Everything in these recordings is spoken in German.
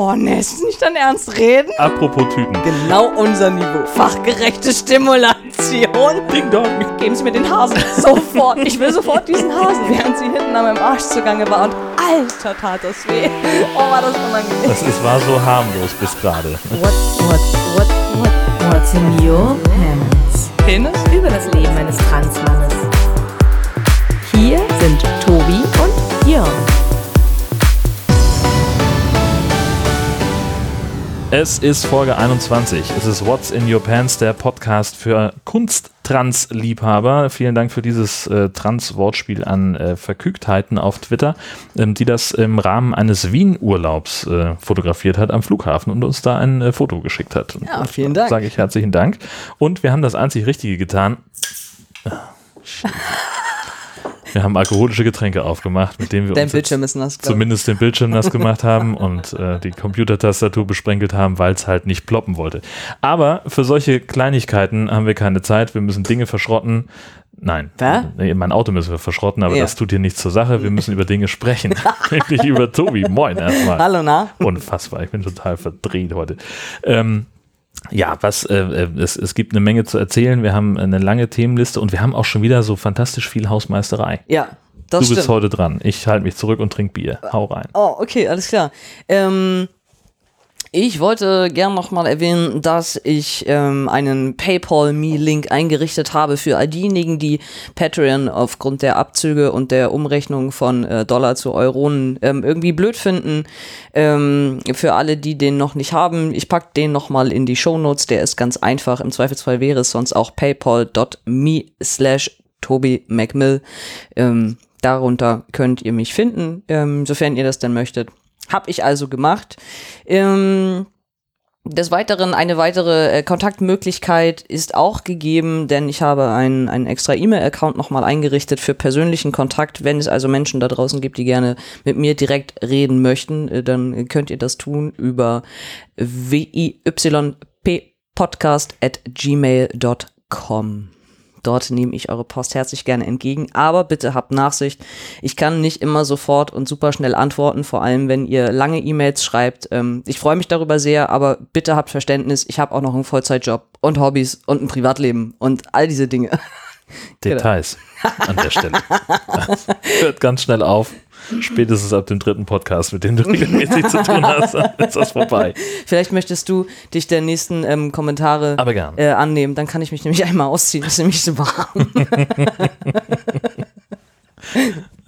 Oh, ne, ist nicht dein Ernst reden? Apropos Tüten. Genau unser Niveau. Fachgerechte Stimulation. Ding Dong. Geben Sie mir den Hasen. Sofort. Ich will sofort diesen Hasen. Während sie hinten an meinem Arsch zugange war. Und alter, tat das weh. Oh, war das unangenehm. Das ist, war so harmlos bis gerade. What, what, what, what, what's in your pants? Penis? Über das Leben eines Transmannes. Hier sind Tobi und Jörn. Es ist Folge 21. Es ist What's in Your Pants, der Podcast für Kunsttrans-Liebhaber. Vielen Dank für dieses äh, Trans-Wortspiel an äh, Verkügtheiten auf Twitter, ähm, die das im Rahmen eines Wien-Urlaubs äh, fotografiert hat am Flughafen und uns da ein äh, Foto geschickt hat. Ja, vielen Dank. Sage ich herzlichen Dank. Und wir haben das einzig Richtige getan. Shit. Wir haben alkoholische Getränke aufgemacht, mit denen wir Dein uns zumindest den Bildschirm nass gemacht haben und äh, die Computertastatur besprenkelt haben, weil es halt nicht ploppen wollte. Aber für solche Kleinigkeiten haben wir keine Zeit. Wir müssen Dinge verschrotten. Nein, nee, mein Auto müssen wir verschrotten, aber Ja. das tut hier nichts zur Sache. Wir müssen über Dinge sprechen. Nämlich über Tobi. Moin erstmal. Hallo, na? Unfassbar, ich bin total verdreht heute. Ähm, ja, was, äh, äh, es, es gibt eine Menge zu erzählen. Wir haben eine lange Themenliste und wir haben auch schon wieder so fantastisch viel Hausmeisterei. Ja, das du stimmt. bist heute dran. Ich halte mich zurück und trinke Bier. Hau rein. Oh, okay, alles klar. Ähm, ich wollte gern nochmal erwähnen, dass ich ähm, einen PayPal-Me-Link eingerichtet habe für all diejenigen, die Patreon aufgrund der Abzüge und der Umrechnung von äh, Dollar zu Euronen ähm, irgendwie blöd finden. Ähm, für alle, die den noch nicht haben, ich pack den nochmal in die Shownotes. Der ist ganz einfach. Im Zweifelsfall wäre es sonst auch paypal.me slash Toby McMill. Ähm, darunter könnt ihr mich finden, ähm, sofern ihr das denn möchtet. Hab ich also gemacht. Ähm, des Weiteren, eine weitere äh, Kontaktmöglichkeit ist auch gegeben, denn ich habe einen, einen extra E-Mail-Account nochmal eingerichtet für persönlichen Kontakt. Wenn es also Menschen da draußen gibt, die gerne mit mir direkt reden möchten, äh, dann könnt ihr das tun über wiyppodcast at gmail.com. Dort nehme ich eure Post herzlich gerne entgegen, aber bitte habt Nachsicht. Ich kann nicht immer sofort und super schnell antworten, vor allem wenn ihr lange E-Mails schreibt. Ähm, ich freue mich darüber sehr, aber bitte habt Verständnis. Ich habe auch noch einen Vollzeitjob und Hobbys und ein Privatleben und all diese Dinge. Details an der Stelle. Das hört ganz schnell auf. Spätestens ab dem dritten Podcast, mit dem du regelmäßig zu tun hast, ist das vorbei. Vielleicht möchtest du dich der nächsten ähm, Kommentare Aber gern. äh, annehmen, dann kann ich mich nämlich einmal ausziehen. Es ist nämlich so warm.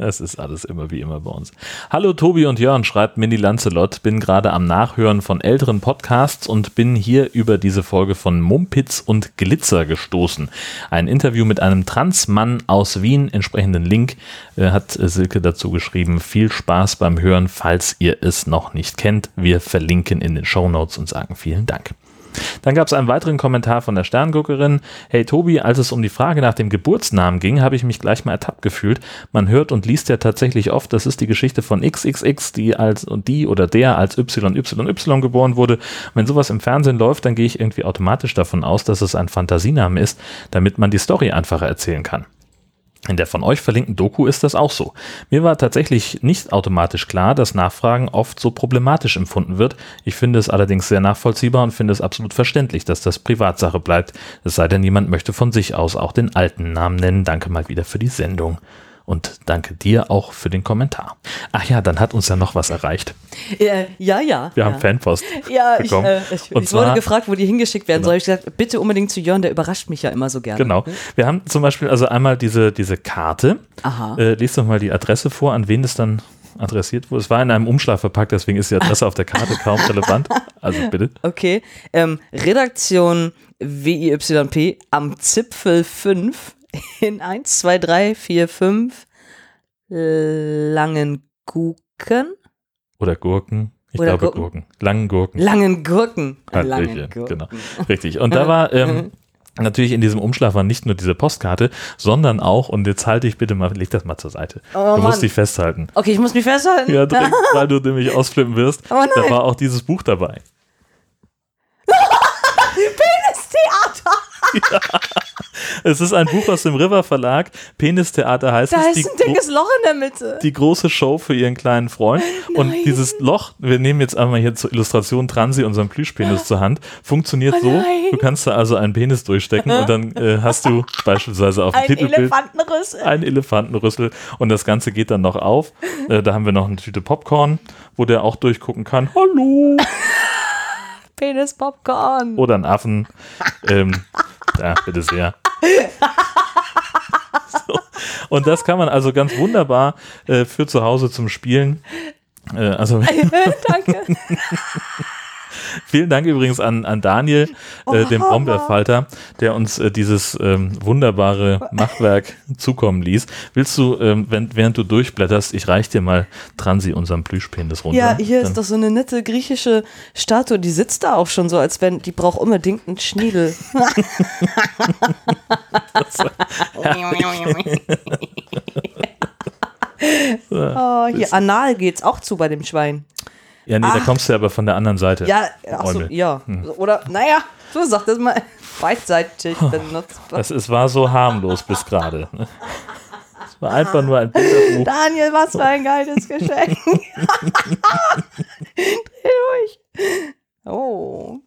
Es ist alles immer wie immer bei uns. Hallo Tobi und Jörn, schreibt Mindy Lancelot. Bin gerade am Nachhören von älteren Podcasts und bin hier über diese Folge von Mumpitz und Glitzer gestoßen. Ein Interview mit einem Transmann aus Wien, entsprechenden Link äh, hat Silke dazu geschrieben. Viel Spaß beim Hören, falls ihr es noch nicht kennt. Wir verlinken in den Shownotes und sagen vielen Dank. Dann gab es einen weiteren Kommentar von der Sternguckerin. Hey Tobi, als es um die Frage nach dem Geburtsnamen ging, habe ich mich gleich mal ertappt gefühlt. Man hört und liest ja tatsächlich oft, das ist die Geschichte von XXX, die als und die oder der als YYY geboren wurde. Wenn sowas im Fernsehen läuft, dann gehe ich irgendwie automatisch davon aus, dass es ein Fantasiename ist, damit man die Story einfacher erzählen kann. In der von euch verlinkten Doku ist das auch so. Mir war tatsächlich nicht automatisch klar, dass Nachfragen oft so problematisch empfunden wird. Ich finde es allerdings sehr nachvollziehbar und finde es absolut verständlich, dass das Privatsache bleibt. Es sei denn, jemand möchte von sich aus auch den alten Namen nennen. Danke mal wieder für die Sendung. Und danke dir auch für den Kommentar. Ach ja, dann hat uns ja noch was erreicht. äh, ja, ja. Wir ja. haben Fanpost Ja, ich, bekommen. äh, ich, Und ich wurde zwar- gefragt, wo die hingeschickt werden Genau. soll. Ich gesagt, bitte unbedingt zu Jörn, der überrascht mich ja immer so gerne. Genau. Wir haben zum Beispiel also einmal diese, diese Karte. Aha. Äh, lies doch mal die Adresse vor, an wen das dann adressiert wurde. Es war in einem Umschlag verpackt, deswegen ist die Adresse auf der Karte kaum relevant. Also bitte. Okay. Ähm, Redaktion WIYP am Zipfel 5 in 1, 2, 3, 4, 5 Langenguken. Oder Gurken. Ich Oder glaube Gurken. Gurken. Langen Gurken. Langen Gurken. Langen Hallöchen, Gurken. Genau. Richtig. Und da war ähm, natürlich in diesem Umschlag war nicht nur diese Postkarte, sondern auch, und jetzt halte ich bitte mal, leg das mal zur Seite. Oh, du musst Mann. dich festhalten. Okay, ich muss mich festhalten. Ja, dringend, weil du nämlich ausflippen wirst. Oh da war auch dieses Buch dabei. Penistheater. Es ist ein Buch aus dem River Verlag. Penistheater heißt Da es. ist ein dickes Loch in der Mitte. die große Show für ihren kleinen Freund. Und Nein. dieses Loch, wir nehmen jetzt einmal hier zur Illustration Transi unseren Plüschpenis zur Hand, funktioniert so, Oh nein. du kannst da also einen Penis durchstecken und dann äh, hast du beispielsweise auf dem Ein Titelbild Elefantenrüssel. einen Elefantenrüssel und das Ganze geht dann noch auf. Äh, da haben wir noch eine Tüte Popcorn, wo der auch durchgucken kann. Hallo! Penis Popcorn. Oder einen Affen. Ähm, ja, bitte sehr. So. Und das kann man also ganz wunderbar äh, für zu Hause zum Spielen. Äh, also Danke. Vielen Dank übrigens an, an Daniel, äh, dem Brombeerfalter, der uns äh, dieses ähm, wunderbare Machwerk zukommen ließ. Willst du, ähm, wenn, während du durchblätterst, ich reich dir mal Transi unseren Plüschpenis runter. Ja, hier Dann- ist doch so eine nette griechische Statue, die sitzt da auch schon so, als wenn die braucht unbedingt einen Schniedel. oh, hier anal geht's auch zu bei dem Schwein. Ja, nee, da kommst du aber von der anderen Seite. Ah. Ja, ach so, Eumel. ja. Oder, naja, du sagst das mal beidseitig benutzbar. Das, es war so harmlos bis gerade. ne? Es war einfach nur ein Bilderbuch. Daniel, was für ein geiles Geschenk. Dreh durch. Oh.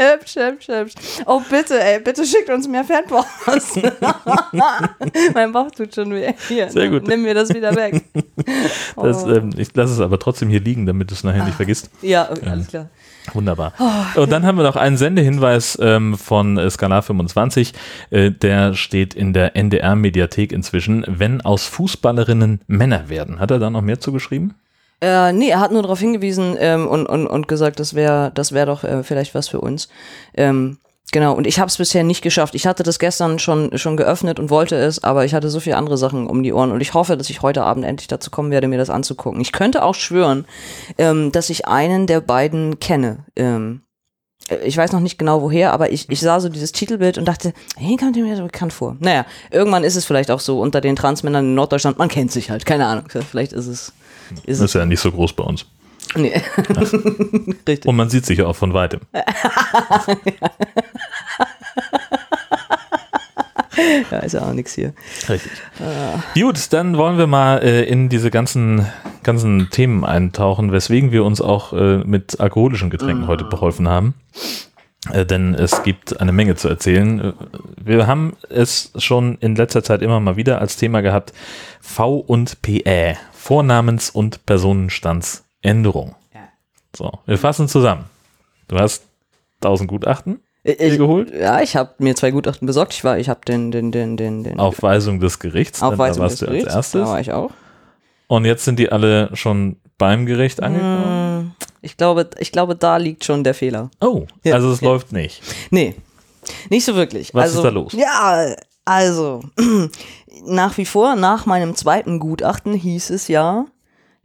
Hübsch, hübsch, hübsch. Oh, bitte, ey, bitte schickt uns mehr Fanpost. mein Bauch tut schon weh. Hier, Sehr gut. nimm mir das wieder weg. Das, Oh. ähm, ich lasse es aber trotzdem hier liegen, damit du es nachher nicht vergisst. ja, okay, alles klar. Wunderbar. Oh, Und dann haben wir noch einen Sendehinweis ähm, von äh, Skalar 25. Äh, der steht in der NDR-Mediathek inzwischen. Wenn aus Fußballerinnen Männer werden. Hat er da noch mehr zugeschrieben? Äh, nee, er hat nur darauf hingewiesen ähm, und, und, und gesagt, das wäre das wär doch äh, vielleicht was für uns. Ähm, genau, und ich habe es bisher nicht geschafft. Ich hatte das gestern schon, schon geöffnet und wollte es, aber ich hatte so viele andere Sachen um die Ohren und ich hoffe, dass ich heute Abend endlich dazu kommen werde, mir das anzugucken. Ich könnte auch schwören, ähm, dass ich einen der beiden kenne. Ähm, äh, ich weiß noch nicht genau woher, aber ich, ich sah so dieses Titelbild und dachte, hey, kommt mir so bekannt vor. Naja, irgendwann ist es vielleicht auch so unter den Transmännern in Norddeutschland, man kennt sich halt, keine Ahnung. Vielleicht ist es. Ist ist ja nicht so groß bei uns. Nee. Richtig. Und man sieht sich ja auch von weitem. Ja, ist ja auch nichts hier. Richtig. Gut, dann wollen wir mal äh, in diese ganzen, ganzen Themen eintauchen, weswegen wir uns auch äh, mit alkoholischen Getränken heute beholfen haben. Äh, denn es gibt eine Menge zu erzählen. Äh, Wir haben es schon in letzter Zeit immer mal wieder als Thema gehabt. V und PE. Vornamens- und Personenstandsänderung. Ja. So, wir fassen zusammen. Du hast 1000 Gutachten Ich, dir geholt? Ja, ich habe mir zwei Gutachten besorgt. Ich war, ich habe den, den, den, den, den auf Weisung des Gerichts. denn Aufweisung da warst des du als Gerichts. erstes. Da war ich auch. Und jetzt sind die alle schon beim Gericht angekommen. Hm, Ich glaube, ich glaube, da liegt schon der Fehler. Oh, Ja, also es ja. läuft nicht. Nee, nicht so wirklich. Was also, ist da los? Ja, also, nach wie vor, nach meinem zweiten Gutachten hieß es ja,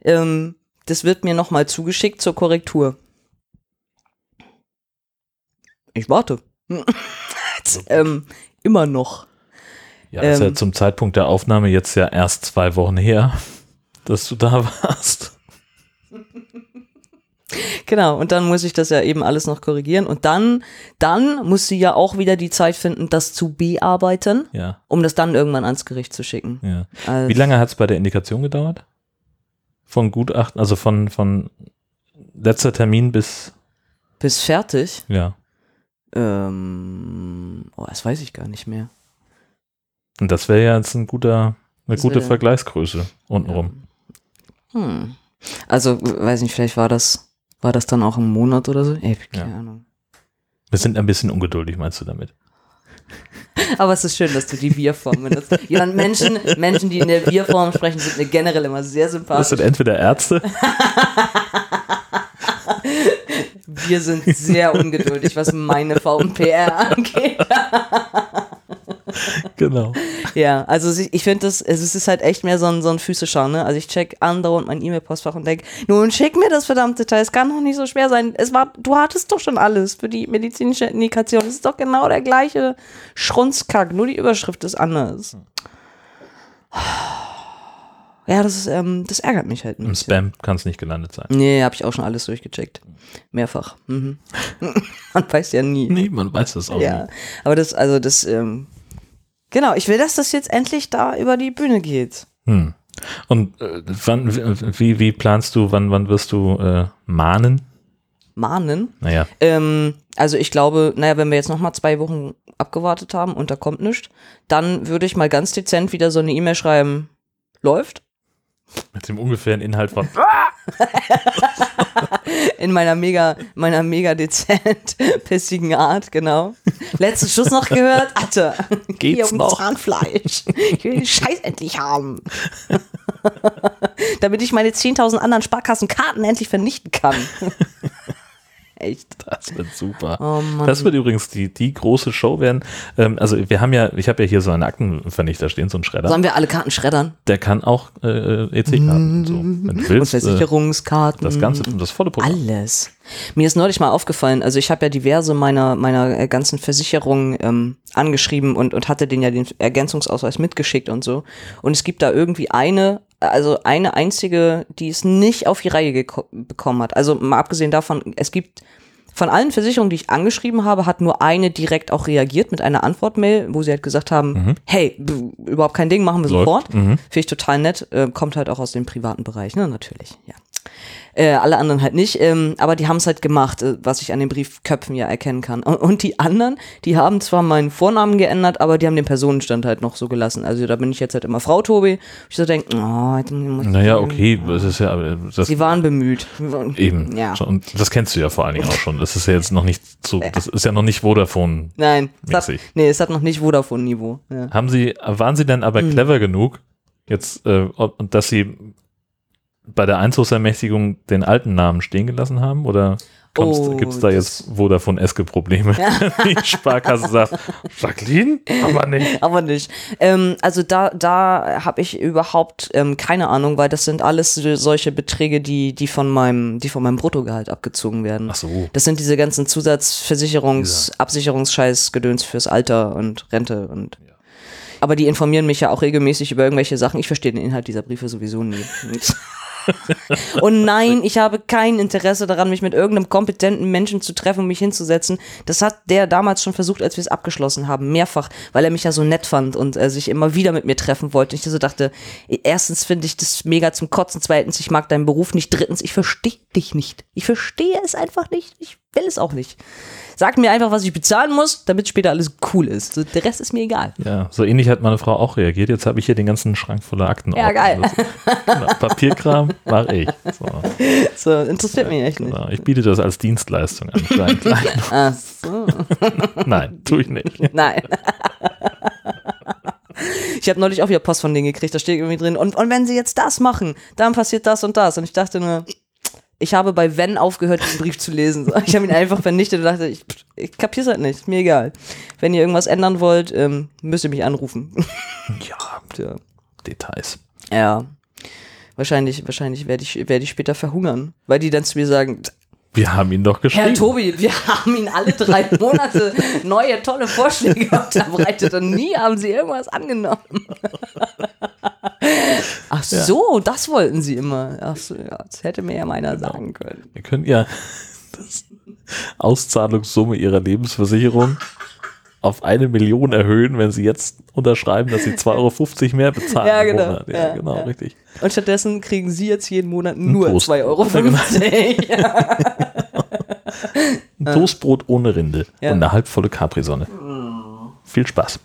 ähm, das wird mir nochmal zugeschickt zur Korrektur. Ich warte. ähm, immer noch. Ja, ist ja Ähm. zum Zeitpunkt der Aufnahme jetzt ja erst zwei Wochen her, dass du da warst. Genau, und dann muss ich das ja eben alles noch korrigieren. Und dann, dann muss sie ja auch wieder die Zeit finden, das zu bearbeiten, Ja, um das dann irgendwann ans Gericht zu schicken. ja. Also, Wie lange hat es bei der Indikation gedauert? Von Gutachten, also von, von letzter Termin bis, Bis fertig? ja. Ähm, oh, das weiß ich gar nicht mehr. Und das wäre ja jetzt ein guter, eine Das gute Vergleichsgröße untenrum. Hm. Also, weiß nicht, vielleicht war das, war das dann auch ein Monat oder so? Ey, keine Ja. Ahnung. Wir sind ein bisschen ungeduldig, meinst du damit? Aber es ist schön, dass du die Wir-Form benutzt. Ja, und Menschen, Menschen, die in der Wir-Form sprechen, sind mir generell immer sehr Das sympathisch. sind entweder Ärzte, Wir sind sehr ungeduldig, was meine VMPR angeht. genau. Ja, also ich finde das, es ist halt echt mehr so ein, so ein Füßeschauen, ne? Also ich check andauernd mein E-Mail-Postfach und denke, nun schick mir das verdammte Teil, es kann doch nicht so schwer sein. Es war, du hattest doch schon alles für die medizinische Indikation. Es ist doch genau der gleiche Schrunzkack, nur die Überschrift ist anders. Ja, das, ist, ähm, das ärgert mich halt ein Im bisschen. Spam kann es nicht gelandet sein. Nee, habe ich auch schon alles durchgecheckt. Mehrfach. Mhm. Man weiß ja nie. Nee, man weiß das auch Ja, nicht. aber das, also das, ähm, genau, ich will, dass das jetzt endlich da über die Bühne geht. Hm. Und äh, wann, wie, wie planst du, wann, wann wirst du äh, mahnen? Mahnen. Naja, Ähm, also ich glaube, naja, wenn wir jetzt nochmal zwei Wochen abgewartet haben und da kommt nichts, dann würde ich mal ganz dezent wieder so eine E-Mail schreiben, läuft. Mit dem ungefähren Inhalt von In meiner mega, meiner mega dezent pissigen Art, genau. Letzten Schuss noch gehört, Alter. Geht's Hier um noch? Zahnfleisch. Ich will den Scheiß endlich haben. Damit ich meine 10.000 anderen Sparkassenkarten endlich vernichten kann. Echt. Das wird super. Oh. Das wird übrigens die, die große Show werden. Ähm, also wir haben ja, ich habe ja hier so einen Aktenvernichter stehen, so einen Schredder. Sollen wir alle Karten schreddern? Der kann auch äh, EC-Karten und so. Wenn du Und willst, äh, Versicherungskarten. das ganze, das volle Programm. Alles. Mir ist neulich mal aufgefallen, also ich habe ja diverse meiner, meiner äh, ganzen Versicherungen ähm, angeschrieben und, und hatte denen ja den Ergänzungsausweis mitgeschickt und so. Und es gibt da irgendwie eine, also eine einzige, die es nicht auf die Reihe bekommen hat. Also mal abgesehen davon, es gibt von allen Versicherungen, die ich angeschrieben habe, hat nur eine direkt auch reagiert mit einer Antwortmail, wo sie halt gesagt haben, hey, b- überhaupt kein Ding, machen wir Läuft. sofort. Mhm. Finde ich total nett. Äh, kommt halt auch aus dem privaten Bereich, ne? Natürlich, ja. Äh, alle anderen halt nicht, ähm, aber die haben es halt gemacht, äh, was ich an den Briefköpfen ja erkennen kann. Und, und die anderen, die haben zwar meinen Vornamen geändert, aber die haben den Personenstand halt noch so gelassen. Also da bin ich jetzt halt immer Frau Tobi. Ich so denke, oh, jetzt muss ich- Naja, okay, das ist ja, äh, das Sie waren bemüht. eben. Ja. Und das kennst du ja vor allen Dingen auch schon. Das ist ja jetzt noch nicht so, das ist ja noch nicht Vodafone. Nein, es hat, nee, es hat noch nicht Vodafone-Niveau. Ja. Haben Sie, waren Sie denn Hm. aber clever genug, jetzt, äh, dass Sie bei der Einzugsermächtigung den alten Namen stehen gelassen haben? Oder Oh, gibt es da jetzt Vodafone-eske-Probleme? Die Sparkasse sagt, Jacqueline? Aber nicht. Aber nicht. Ähm, also da, da habe ich überhaupt ähm, keine Ahnung, weil das sind alles so- solche Beträge, die, die von meinem, die von meinem Bruttogehalt abgezogen werden. Ach so. Das sind diese ganzen Zusatzversicherungs-, Absicherungsscheiß-Gedöns fürs Alter und Rente und. Aber die informieren mich ja auch regelmäßig über irgendwelche Sachen. Ich verstehe den Inhalt dieser Briefe sowieso nie. und nein, ich habe kein Interesse daran, mich mit irgendeinem kompetenten Menschen zu treffen und mich hinzusetzen. Das hat der damals schon versucht, als wir es abgeschlossen haben, mehrfach, weil er mich ja so nett fand und äh, sich immer wieder mit mir treffen wollte. Ich so dachte, erstens finde ich das mega zum Kotzen, zweitens, ich mag deinen Beruf nicht, drittens, ich verstehe dich nicht. Ich verstehe es einfach nicht. Ich will es auch nicht. Sag mir einfach, was ich bezahlen muss, damit später alles cool ist. So, der Rest ist mir egal. Ja, so ähnlich hat meine Frau auch reagiert. Jetzt habe ich hier den ganzen Schrank voller Akten. Ja, geil. Genau, Papierkram mache ich. So, So, interessiert mich echt nicht. genau. Ich biete das als Dienstleistung an. für einen kleinen- Ach so. Nein, tue ich nicht. Nein. Ich habe neulich auch wieder Post von denen gekriegt, da steht irgendwie drin, und, und wenn sie jetzt das machen, dann passiert das und das. Und ich dachte nur, ich habe bei Wenn aufgehört, diesen Brief zu lesen. Ich habe ihn einfach vernichtet und dachte, ich, ich kapier's halt nicht, mir egal. Wenn ihr irgendwas ändern wollt, ähm, müsst ihr mich anrufen. Ja, Tja. Details. Ja. Wahrscheinlich, wahrscheinlich werde ich, werde ich später verhungern, weil die dann zu mir sagen, Wir haben ihn doch Herr geschrieben. Tobi, wir haben Ihnen alle drei Monate neue, tolle Vorschläge unterbreitet und nie haben Sie irgendwas angenommen. Ach so, das wollten Sie immer. Ach so, ja, das hätte mir ja meiner sagen können. Wir können ja das Auszahlungssumme ihrer Lebensversicherung auf eine Million erhöhen, wenn sie jetzt unterschreiben, dass sie 2,50 Euro mehr bezahlen. Ja, genau. Monat. Ja, Ja, genau, ja. richtig. Und stattdessen kriegen Sie jetzt jeden Monat nur Toast. 2,50 Euro. Ein Toastbrot ohne Rinde Ja. und eine halbvolle Capri-Sonne. Viel Spaß.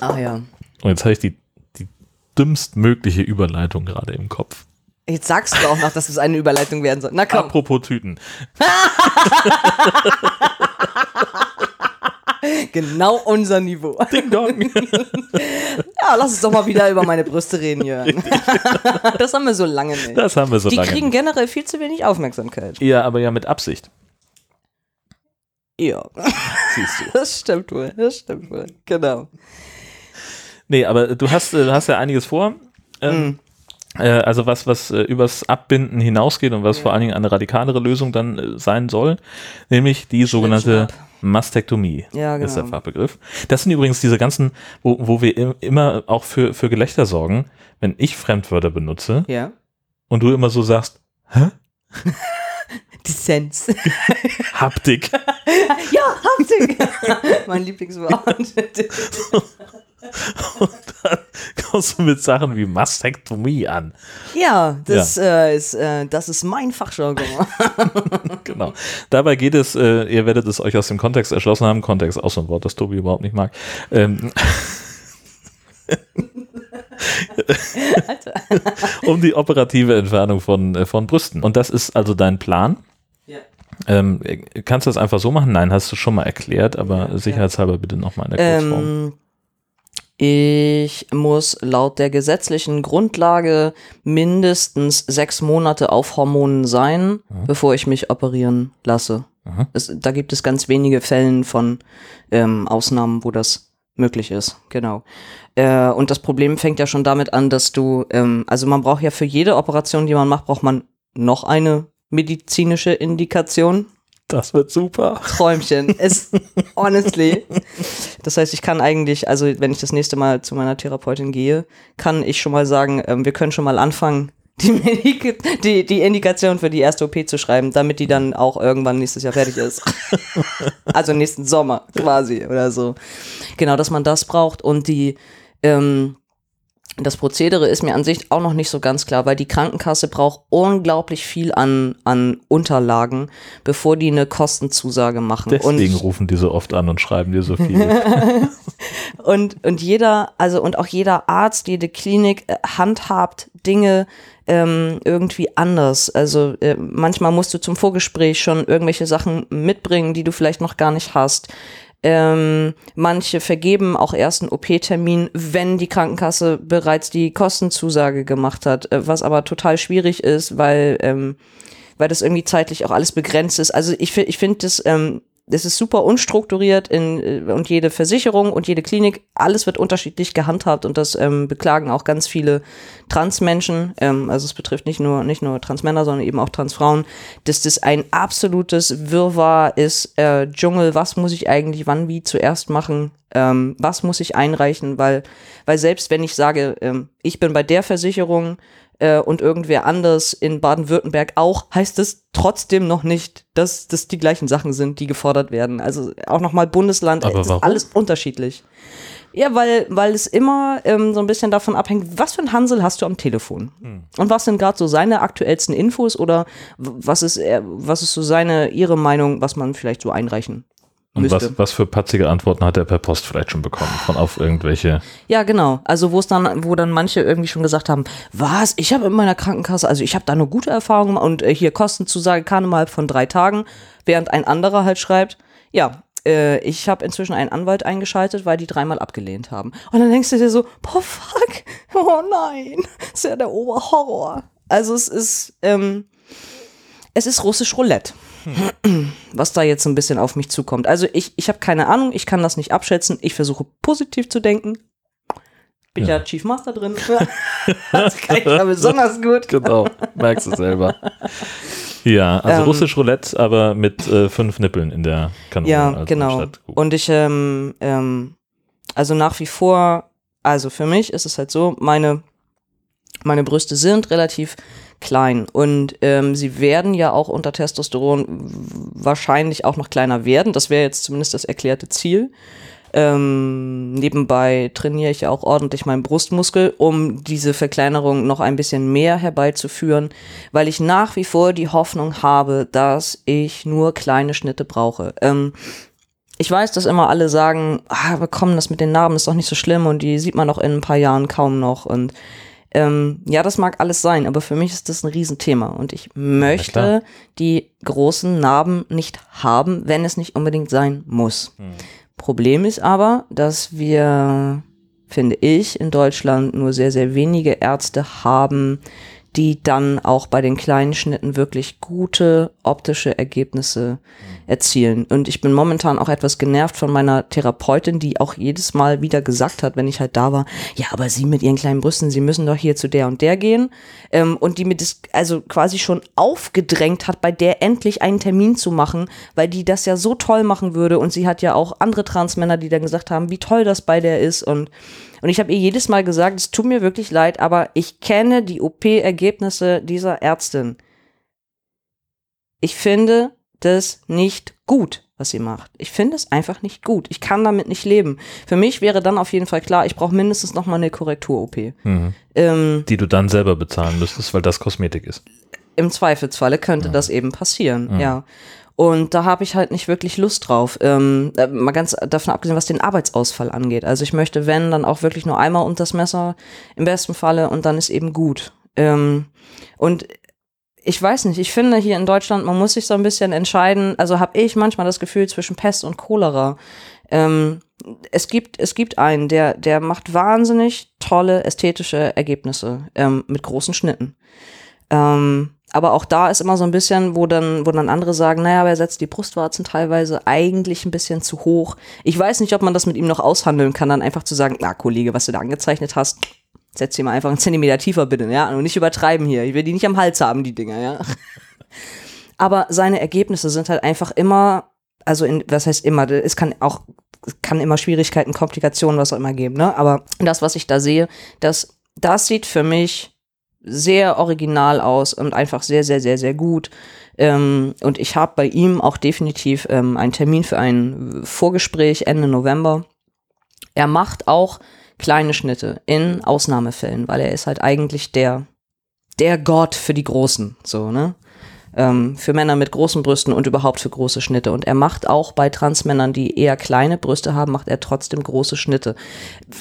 Ach ja. Und jetzt habe ich die dümmstmögliche Überleitung gerade im Kopf. Jetzt sagst du auch noch, dass es eine Überleitung werden soll. Na komm. Apropos Tüten. Genau unser Niveau. Ding Dong. Ja, lass uns doch mal wieder über meine Brüste reden, Jörn. Das haben wir so lange nicht. Das haben wir so Die lange. kriegen generell viel zu wenig Aufmerksamkeit. ja, aber ja mit Absicht. Ja, Siehst du. das stimmt wohl. Das stimmt wohl. Genau. Nee, aber du hast, äh, du hast ja einiges vor. Ähm, äh, also was, was äh, übers Abbinden hinausgeht und was vor allen Dingen eine radikalere Lösung dann äh, sein soll, nämlich die sogenannte Mastektomie Ja, ist der genau. Fachbegriff. Das sind übrigens diese ganzen, wo, wo wir im- immer auch für, für Gelächter sorgen, wenn ich Fremdwörter benutze Ja. und du immer so sagst, Dissens. Haptik. ja, Haptik. mein Lieblingswort. und dann kommst du mit Sachen wie Mastektomie an. ja, das, Äh, ist, äh, das ist mein Fachjargon. Genau. Dabei geht es, äh, ihr werdet es euch aus dem Kontext erschlossen haben, Kontext auch so ein Wort, das Tobi überhaupt nicht mag. Ähm, um die operative Entfernung von, äh, von Brüsten. Und das ist also dein Plan. Ja. Ähm, kannst du das einfach so machen? Nein, hast du schon mal erklärt, aber Ja, sicherheitshalber bitte nochmal in der Kurzform. Ähm, ich muss laut der gesetzlichen Grundlage mindestens sechs Monate auf Hormonen sein, bevor ich mich operieren lasse. Es, da gibt es ganz wenige Fällen von ähm, Ausnahmen, wo das möglich ist. Genau. Äh, und das Problem fängt ja schon damit an, dass du, ähm, also man braucht ja für jede Operation, die man macht, braucht man noch eine medizinische Indikation. Das wird super. Träumchen. Ist honestly. Das heißt, ich kann eigentlich, also wenn ich das nächste Mal zu meiner Therapeutin gehe, kann ich schon mal sagen, ähm, wir können schon mal anfangen, die, Medik die, die Indikation für die erste OP zu schreiben, damit die dann auch irgendwann nächstes Jahr fertig ist. also nächsten Sommer quasi oder so. Genau, dass man das braucht und die, ähm, das Prozedere ist mir an sich auch noch nicht so ganz klar, weil die Krankenkasse braucht unglaublich viel an, an Unterlagen, bevor die eine Kostenzusage machen. Deswegen und, rufen die so oft an und schreiben dir so viel. und, und jeder, also und auch jeder Arzt, jede Klinik äh, handhabt Dinge ähm, irgendwie anders. Also äh, manchmal musst du zum Vorgespräch schon irgendwelche Sachen mitbringen, die du vielleicht noch gar nicht hast. Ähm, manche vergeben auch erst einen OP-Termin, wenn die Krankenkasse bereits die Kostenzusage gemacht hat, äh, was aber total schwierig ist, weil, ähm, weil das irgendwie zeitlich auch alles begrenzt ist. Also ich, ich finde das, ähm, das ist super unstrukturiert in, äh, und jede Versicherung und jede Klinik, alles wird unterschiedlich gehandhabt und das ähm, beklagen auch ganz viele Transmenschen, ähm, also es betrifft nicht nur, nicht nur Transmänner, sondern eben auch Transfrauen, dass das ein absolutes Wirrwarr ist, äh, Dschungel, was muss ich eigentlich wann wie zuerst machen, ähm, was muss ich einreichen, weil, weil selbst wenn ich sage, ähm, ich bin bei der Versicherung äh, und irgendwer anders in Baden-Württemberg auch, heißt es trotzdem noch nicht, dass das die gleichen Sachen sind, die gefordert werden. Also auch nochmal Bundesland, Aber warum? ist alles unterschiedlich. Ja, weil, weil es immer ähm, so ein bisschen davon abhängt, was für ein Hansel hast du am Telefon? Und was sind gerade so seine aktuellsten Infos oder was ist, was ist so seine, ihre Meinung, was man vielleicht so einreichen Und müsste? was, was für patzige Antworten hat er per Post vielleicht schon bekommen von auf irgendwelche. Ja, genau. Also wo es dann, wo dann manche irgendwie schon gesagt haben, was, ich habe in meiner Krankenkasse, also ich habe da eine gute Erfahrung gemacht und äh, hier Kostenzusage kam innerhalb von drei Tagen, während ein anderer halt schreibt, ja, äh, ich habe inzwischen einen Anwalt eingeschaltet, weil die dreimal abgelehnt haben. Und dann denkst du dir so, boah, fuck, oh nein, ist ja der Oberhorror. Also es ist, ähm, es ist russisch Roulette was da jetzt ein bisschen auf mich zukommt. Also ich, ich habe keine Ahnung, ich kann das nicht abschätzen. Ich versuche positiv zu denken. Bin ja, Chief Master drin. das kann ich ja besonders gut. Genau, merkst du selber. Ja, also Ähm, russisch Roulette, aber mit äh, fünf Nippeln in der Kanone. Ja, also genau. Und ich, ähm, ähm, also nach wie vor, also für mich ist es halt so, meine, meine Brüste sind relativ klein und ähm, sie werden ja auch unter Testosteron wahrscheinlich auch noch kleiner werden. Das wäre jetzt zumindest das erklärte Ziel. Ähm, nebenbei trainiere ich ja auch ordentlich meinen Brustmuskel, um diese Verkleinerung noch ein bisschen mehr herbeizuführen, weil ich nach wie vor die Hoffnung habe, dass ich nur kleine Schnitte brauche. Ähm, ich weiß, dass immer alle sagen, ah, aber komm, das mit den Narben ist doch nicht so schlimm und die sieht man doch in ein paar Jahren kaum noch. Und ähm, ja, das mag alles sein, aber für mich ist das ein Riesenthema und ich möchte die großen Narben nicht haben, wenn es nicht unbedingt sein muss. Problem ist aber, dass wir, finde ich, in Deutschland nur sehr, sehr wenige Ärzte haben, die dann auch bei den kleinen Schnitten wirklich gute optische Ergebnisse erzielen. Und ich bin momentan auch etwas genervt von meiner Therapeutin, die auch jedes Mal wieder gesagt hat, wenn ich halt da war, ja, aber Sie mit Ihren kleinen Brüsten, Sie müssen doch hier zu der und der gehen. Ähm, und die mir das also quasi schon aufgedrängt hat, bei der endlich einen Termin zu machen, weil die das ja so toll machen würde. Und sie hat ja auch andere Transmänner, die dann gesagt haben, wie toll das bei der ist. Und und ich habe ihr jedes Mal gesagt, es tut mir wirklich leid, aber ich kenne die OP-Ergebnisse dieser Ärztin. Ich finde das nicht gut, was sie macht. Ich finde es einfach nicht gut. Ich kann damit nicht leben. Für mich wäre dann auf jeden Fall klar, ich brauche mindestens noch mal eine Korrektur-OP. Mhm. Ähm, Die du dann selber bezahlen müsstest, weil das Kosmetik ist. Im Zweifelsfalle könnte das eben passieren, ja. Und da habe ich halt nicht wirklich Lust drauf. Ähm, äh, mal ganz davon abgesehen, was den Arbeitsausfall angeht. Also ich möchte, wenn, dann auch wirklich nur einmal unter das Messer, im besten Falle, und dann ist eben gut. Ähm, und ich weiß nicht, ich finde hier in Deutschland, man muss sich so ein bisschen entscheiden, also habe ich manchmal das Gefühl zwischen Pest und Cholera. Ähm, es gibt, es gibt einen, der, der macht wahnsinnig tolle ästhetische Ergebnisse ähm, mit großen Schnitten. Ähm, aber auch da ist immer so ein bisschen, wo dann, wo dann andere sagen, naja, aber er setzt die Brustwarzen teilweise eigentlich ein bisschen zu hoch. Ich weiß nicht, ob man das mit ihm noch aushandeln kann, dann einfach zu sagen, na Kollege, was du da angezeichnet hast, setz die mal einfach einen Zentimeter tiefer bitte, ja, und nicht übertreiben hier. Ich will die nicht am Hals haben, die Dinger, ja. Aber seine Ergebnisse sind halt einfach immer, also in, was heißt immer, es kann auch, es kann immer Schwierigkeiten, Komplikationen, was auch immer geben, ne? Aber das, was ich da sehe, das, das sieht für mich sehr original aus und einfach sehr, sehr, sehr, sehr gut. Ähm, und ich habe bei ihm auch definitiv ähm, einen Termin für ein Vorgespräch Ende November. Er macht auch kleine Schnitte in Ausnahmefällen, weil er ist halt eigentlich der, der Gott für die Großen, so, ne? Ähm, für Männer mit großen Brüsten und überhaupt für große Schnitte. Und er macht auch bei Transmännern, die eher kleine Brüste haben, macht er trotzdem große Schnitte.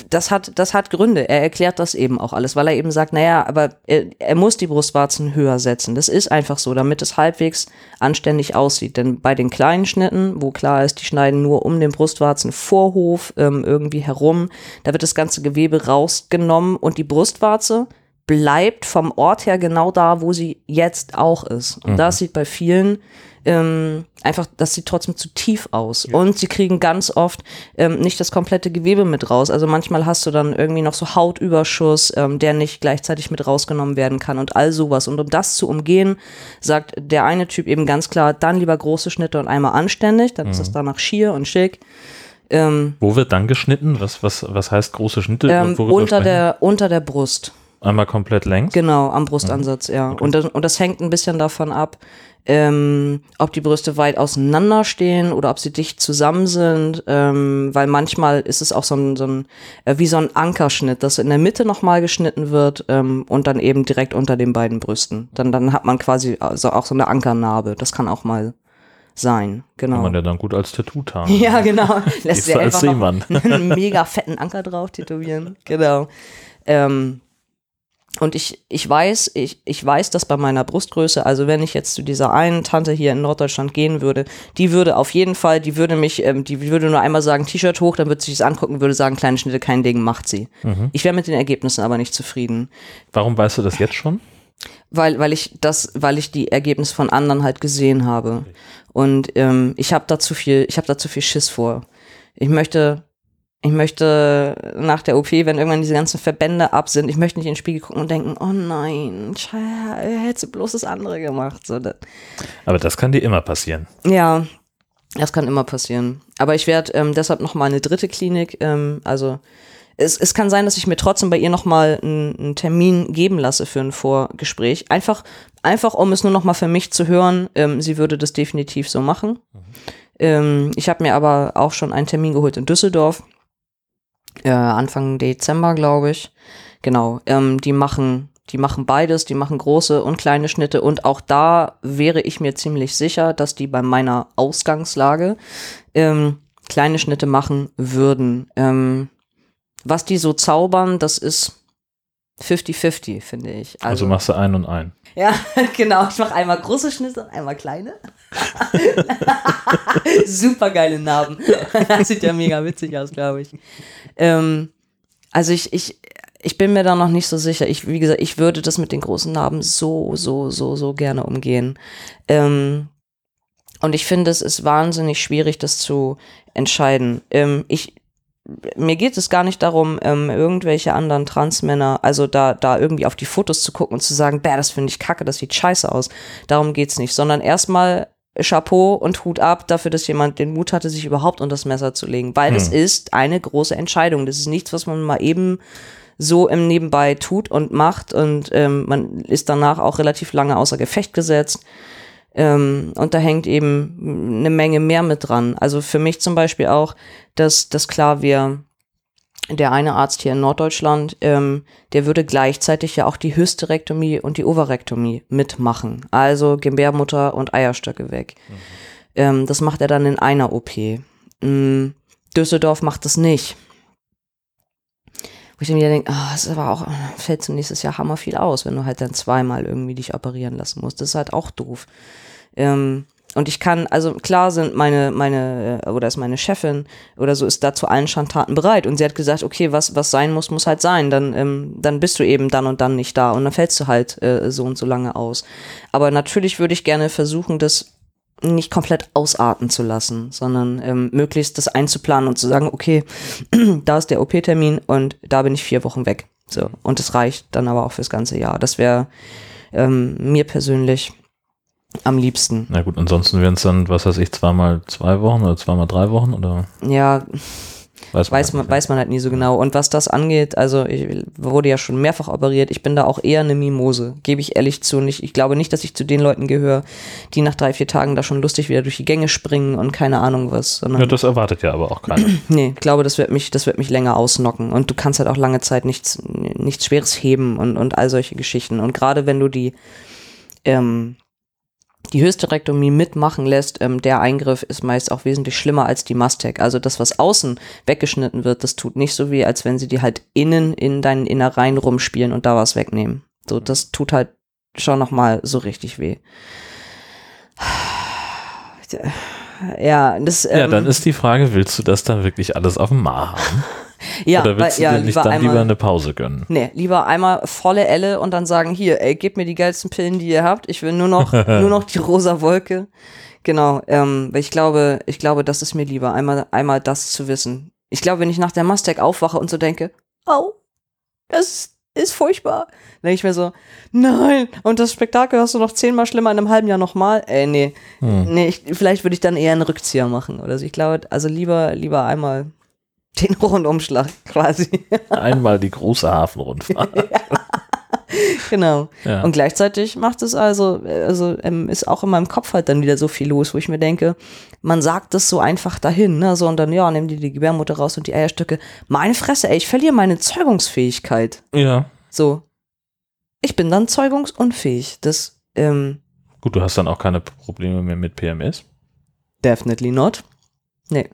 Das hat, das hat Gründe. Er erklärt das eben auch alles, weil er eben sagt, naja, aber er, er muss die Brustwarzen höher setzen. Das ist einfach so, damit es halbwegs anständig aussieht. Denn bei den kleinen Schnitten, wo klar ist, die schneiden nur um den Brustwarzenvorhof ähm, irgendwie herum, da wird das ganze Gewebe rausgenommen und die Brustwarze bleibt vom Ort her genau da, wo sie jetzt auch ist. Und das sieht bei vielen ähm, einfach, das sieht trotzdem zu tief aus. Und sie kriegen ganz oft ähm, nicht das komplette Gewebe mit raus. Also manchmal hast du dann irgendwie noch so Hautüberschuss, ähm, der nicht gleichzeitig mit rausgenommen werden kann und all sowas. Und um das zu umgehen, sagt der eine Typ eben ganz klar, dann lieber große Schnitte und einmal anständig, dann ist das danach schier und schick. Ähm, Wo wird dann geschnitten? Was, was, was heißt große Schnitte? ähm, unter, sprechen der, unter der Brust. Einmal komplett längs? Genau, am Brustansatz, ja. Und, das, und das hängt ein bisschen davon ab, ähm, ob die Brüste weit auseinander stehen oder ob sie dicht zusammen sind, ähm, weil manchmal ist es auch so ein, so ein äh, wie so ein Ankerschnitt, dass in der Mitte nochmal geschnitten wird ähm, und dann eben direkt unter den beiden Brüsten. Dann, dann hat man quasi also auch so eine Ankernarbe. Das kann auch mal sein, genau. Kann man ja dann gut als Tattoo tragen. Ja, genau. Lässt als einfach noch einen mega fetten Anker drauf tätowieren. Genau. Ähm, und ich, ich weiß, ich, ich weiß das bei meiner Brustgröße, also wenn ich jetzt zu dieser einen Tante hier in Norddeutschland gehen würde, die würde auf jeden Fall, die würde mich, ähm, die würde nur einmal sagen, T-Shirt hoch, dann würde sie es angucken, würde sagen, kleine Schnitte, kein Ding, macht sie. Ich wäre mit den Ergebnissen aber nicht zufrieden. Warum weißt du das jetzt schon? Weil, weil ich das, weil ich die Ergebnisse von anderen halt gesehen habe. Und ähm, ich habe da zu viel, ich habe da zu viel Schiss vor. Ich möchte, ich möchte nach der OP, wenn irgendwann diese ganzen Verbände ab sind, ich möchte nicht in den Spiegel gucken und denken, oh nein, du bloß das andere gemacht. So, das, Aber das kann dir immer passieren. ja, das kann immer passieren. Aber ich werde ähm, deshalb noch mal eine dritte Klinik, ähm, also es, es kann sein, dass ich mir trotzdem bei ihr noch mal einen, einen Termin geben lasse für ein Vorgespräch. Einfach, einfach um es nur noch mal für mich zu hören. Ähm, sie würde das definitiv so machen. Ähm, ich habe mir aber auch schon einen Termin geholt in Düsseldorf. Äh, Anfang Dezember, glaube ich. Genau. Ähm, die machen, die machen beides, die machen große und kleine Schnitte. Und auch da wäre ich mir ziemlich sicher, dass die bei meiner Ausgangslage ähm, kleine Schnitte machen würden. Ähm, was die so zaubern, das ist 50-50, finde ich. Also, machst du ein und ein. Ja, genau. Ich mache einmal große Schnitte und einmal kleine. Super geile Narben. Das sieht ja mega witzig aus, glaube ich. Ähm, also ich, ich, ich bin mir da noch nicht so sicher. Ich, wie gesagt, ich würde das mit den großen Narben so, so, so, so gerne umgehen. Ähm, und ich finde, es ist wahnsinnig schwierig, das zu entscheiden. Ähm, ich, mir geht es gar nicht darum, ähm, irgendwelche anderen Transmänner, also da, da irgendwie auf die Fotos zu gucken und zu sagen, bäh, das finde ich kacke, das sieht scheiße aus. Darum geht's nicht, sondern erstmal Chapeau und Hut ab dafür, dass jemand den Mut hatte, sich überhaupt unter das Messer zu legen, weil es Hm. ist eine große Entscheidung. Das ist nichts, was man mal eben so im Nebenbei tut und macht und ähm, man ist danach auch relativ lange außer Gefecht gesetzt. Ähm, und da hängt eben eine Menge mehr mit dran. Also für mich zum Beispiel auch, dass, dass klar wir, der eine Arzt hier in Norddeutschland, ähm, der würde gleichzeitig ja auch die Hysterektomie und die Ovarektomie mitmachen. Also Gebärmutter und Eierstöcke weg. Ähm, das macht er dann in einer OP. Mm, Düsseldorf macht das nicht. Ich dann wieder denke, ah, es ist aber auch, fällt zum nächstes Jahr hammer viel aus, wenn du halt dann zweimal irgendwie dich operieren lassen musst. Das ist halt auch doof. Ähm, und ich kann, also klar sind meine, meine, äh, oder ist meine Chefin oder so, ist da zu allen Schandtaten bereit. Und sie hat gesagt, okay, was, was sein muss, muss halt sein. Dann, ähm, dann bist du eben dann und dann nicht da und dann fällst du halt äh, so und so lange aus. Aber natürlich würde ich gerne versuchen, das nicht komplett ausarten zu lassen, sondern ähm, möglichst das einzuplanen und zu sagen, okay, da ist der OP-Termin und da bin ich vier Wochen weg. So. Und das reicht dann aber auch fürs ganze Jahr. Das wäre ähm, mir persönlich am liebsten. Na gut, ansonsten wären es dann, was weiß ich, zweimal zwei Wochen oder zweimal drei Wochen oder Ja, weiß man, weiß halt man, weiß man halt nie so genau. Und was das angeht, also ich wurde ja schon mehrfach operiert, ich bin da auch eher eine Mimose, gebe ich ehrlich zu. Nicht, ich glaube nicht, dass ich zu den Leuten gehöre, die nach drei, vier Tagen da schon lustig wieder durch die Gänge springen und keine Ahnung was. Sondern Ja, das erwartet ja aber auch keiner. Nee, ich glaube, das wird mich, das wird mich länger ausnocken. Und du kannst halt auch lange Zeit nichts, nichts Schweres heben und, und all solche Geschichten. Und gerade wenn du die, ähm, die Hysterektomie mitmachen lässt, ähm, der Eingriff ist meist auch wesentlich schlimmer als die Mastec. Also das, was außen weggeschnitten wird, das tut nicht so weh, als wenn sie die halt innen in deinen Innereien rumspielen und da was wegnehmen. So, das tut halt schon nochmal so richtig weh. Ja, das, ja, ähm, dann ist die Frage, willst du das dann wirklich alles auf dem Mar haben? ja, Oder willst weil- ja, du dir nicht lieber dann einmal- lieber eine Pause gönnen? Nee, lieber einmal volle Elle und dann sagen, hier, ey, gebt mir die geilsten Pillen, die ihr habt. Ich will nur noch, nur noch die rosa Wolke. Genau, ähm, weil ich glaube, ich glaube, das ist mir lieber, einmal, einmal das zu wissen. Ich glaube, wenn ich nach der Mastec aufwache und so denke, au, das ist furchtbar, denke ich mir so, nein, und das Spektakel hast du noch zehnmal schlimmer in einem halben Jahr nochmal? Ey, nee, Hm. nee, ich, vielleicht würde ich dann eher einen Rückzieher machen oder so. Ich glaube, also lieber, lieber einmal den Rundumschlag quasi. Einmal die große Hafenrundfahrt. Genau. Ja. Und gleichzeitig macht es also, also ähm, ist auch in meinem Kopf halt dann wieder so viel los, wo ich mir denke, man sagt das so einfach dahin, ne? So und dann, ja, nimm dir die Gebärmutter raus und die Eierstöcke. Meine Fresse, ey, ich verliere meine Zeugungsfähigkeit. ja. So. Ich bin dann zeugungsunfähig. Das, ähm, Gut, du hast dann auch keine Probleme mehr mit PMS. definitely not. Nee.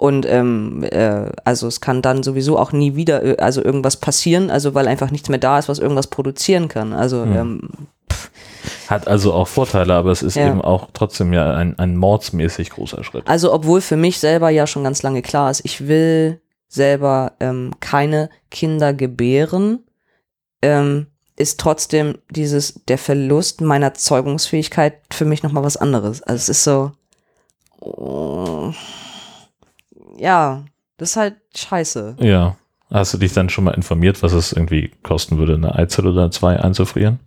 Und ähm, äh, also es kann dann sowieso auch nie wieder äh, also irgendwas passieren, also weil einfach nichts mehr da ist, was irgendwas produzieren kann. Also Hm. ähm, Hat also auch Vorteile, aber es ist Ja. eben auch trotzdem ja ein, ein mordsmäßig großer Schritt. Also obwohl für mich selber ja schon ganz lange klar ist, ich will selber ähm, keine Kinder gebären, ähm, ist trotzdem dieses der Verlust meiner Zeugungsfähigkeit für mich noch mal was anderes. Also es ist so, oh, ja, das ist halt scheiße. Ja. Hast du dich dann schon mal informiert, was es irgendwie kosten würde, eine Eizelle oder zwei einzufrieren?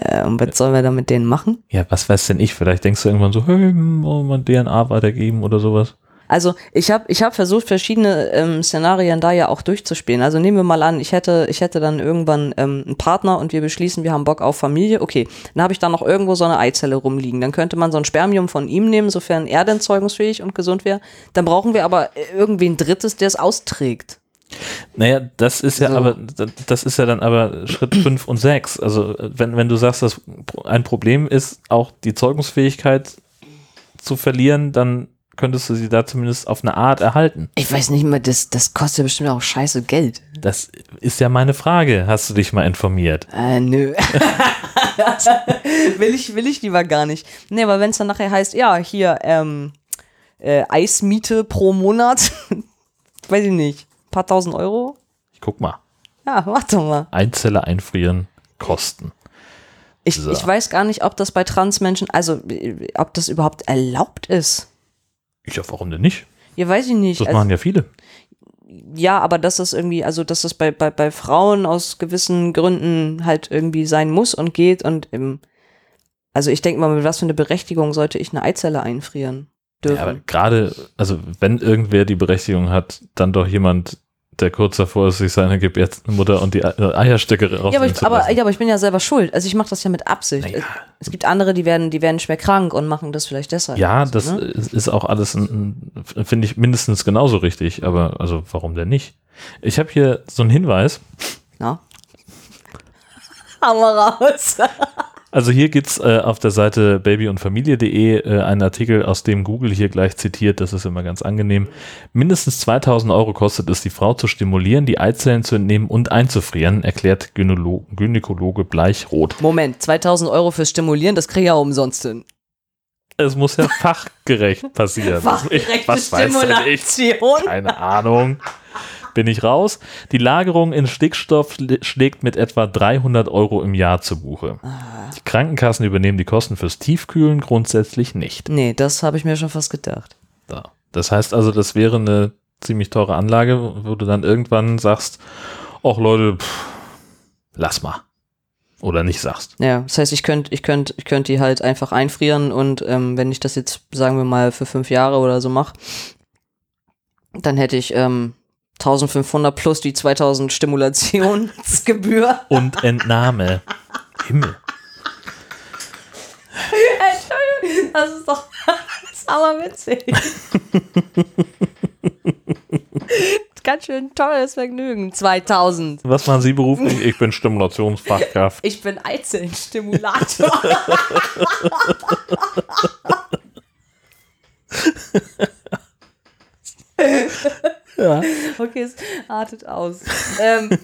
Äh, und was sollen wir da mit denen machen? Ja, was weiß denn ich? Vielleicht denkst du irgendwann so, hey, wollen wir DNA weitergeben oder sowas? Also ich habe ich hab versucht, verschiedene ähm, Szenarien da ja auch durchzuspielen. Also nehmen wir mal an, ich hätte, ich hätte dann irgendwann ähm, einen Partner und wir beschließen, wir haben Bock auf Familie. Okay, dann habe ich da noch irgendwo so eine Eizelle rumliegen. Dann könnte man so ein Spermium von ihm nehmen, sofern er denn zeugungsfähig und gesund wäre. Dann brauchen wir aber irgendwie ein drittes, der es austrägt. Naja, das ist ja So. aber, das ist ja dann aber Schritt 5 und 6. Also wenn, wenn du sagst, dass ein Problem ist, auch die Zeugungsfähigkeit zu verlieren, dann könntest du sie da zumindest auf eine Art erhalten. Ich weiß nicht mehr, das, das kostet ja bestimmt auch scheiße Geld. Das ist ja meine Frage. Hast du dich mal informiert? Äh, nö. will, ich, will ich lieber gar nicht. Nee, aber wenn es dann nachher heißt, ja, hier, ähm, äh, Eismiete pro Monat, weiß ich nicht, paar tausend Euro, Ich guck mal. Ja, warte mal. Einzelle einfrieren, Kosten. Ich, So. ich weiß gar nicht, ob das bei Transmenschen, also äh, ob das überhaupt erlaubt ist. Ja, warum denn nicht? Ja, weiß ich nicht. Das Also, machen ja viele. ja, aber dass das irgendwie, also dass das bei, bei, bei Frauen aus gewissen Gründen halt irgendwie sein muss und geht und im, also ich denke mal, mit was für eine Berechtigung sollte ich eine Eizelle einfrieren dürfen? Ja, aber gerade, also wenn irgendwer die Berechtigung hat, dann doch jemand, der kurz davor ist, sich seine Gebärmutter und die Ei- Eierstöcke rausnehmen Ja, aber ich, aber, ja, aber ich bin ja selber schuld. Also ich mache das ja mit Absicht. Naja. Es, es gibt andere, die werden, die werden schwer krank und machen das vielleicht deshalb. Ja, So, das ne? ist auch alles, finde ich, mindestens genauso richtig. Aber also warum denn nicht? Ich habe hier so einen Hinweis. Na? Hau mal raus. Also hier gibt's äh, auf der Seite babyundfamilie.de äh, einen Artikel, aus dem Google hier gleich zitiert. Das ist immer ganz angenehm. Mindestens 2000 Euro kostet es, die Frau zu stimulieren, die Eizellen zu entnehmen und einzufrieren, erklärt Gynälo Gynäkologe Bleichroth. Moment, 2000 Euro fürs Stimulieren, das kriege ich ja umsonst hin. Es muss ja fachgerecht passieren. Fachgerechte Was weiß denn ich? Stimulation. Keine Ahnung. Bin ich raus. Die Lagerung in Stickstoff schlägt mit etwa 300 Euro im Jahr zu Buche. Die Krankenkassen übernehmen die Kosten fürs Tiefkühlen grundsätzlich nicht. Nee, das habe ich mir schon fast gedacht. So. Das heißt also, das wäre eine ziemlich teure Anlage, wo du dann irgendwann sagst, ach Leute, pff, lass mal. Oder nicht sagst. Ja, das heißt, ich könnte ich könnt, ich könnt die halt einfach einfrieren und ähm, wenn ich das jetzt, sagen wir mal, für fünf Jahre oder so mache, dann hätte ich ähm, 1500 plus die 2000 Stimulationsgebühr. Und Entnahme. Himmel. Das ist doch sauer witzig. Ganz schön tolles Vergnügen. 2000. Was machen Sie beruflich? Ich bin Stimulationsfachkraft. Ich bin Eizellenstimulator. Ja. okay, es artet aus. ähm,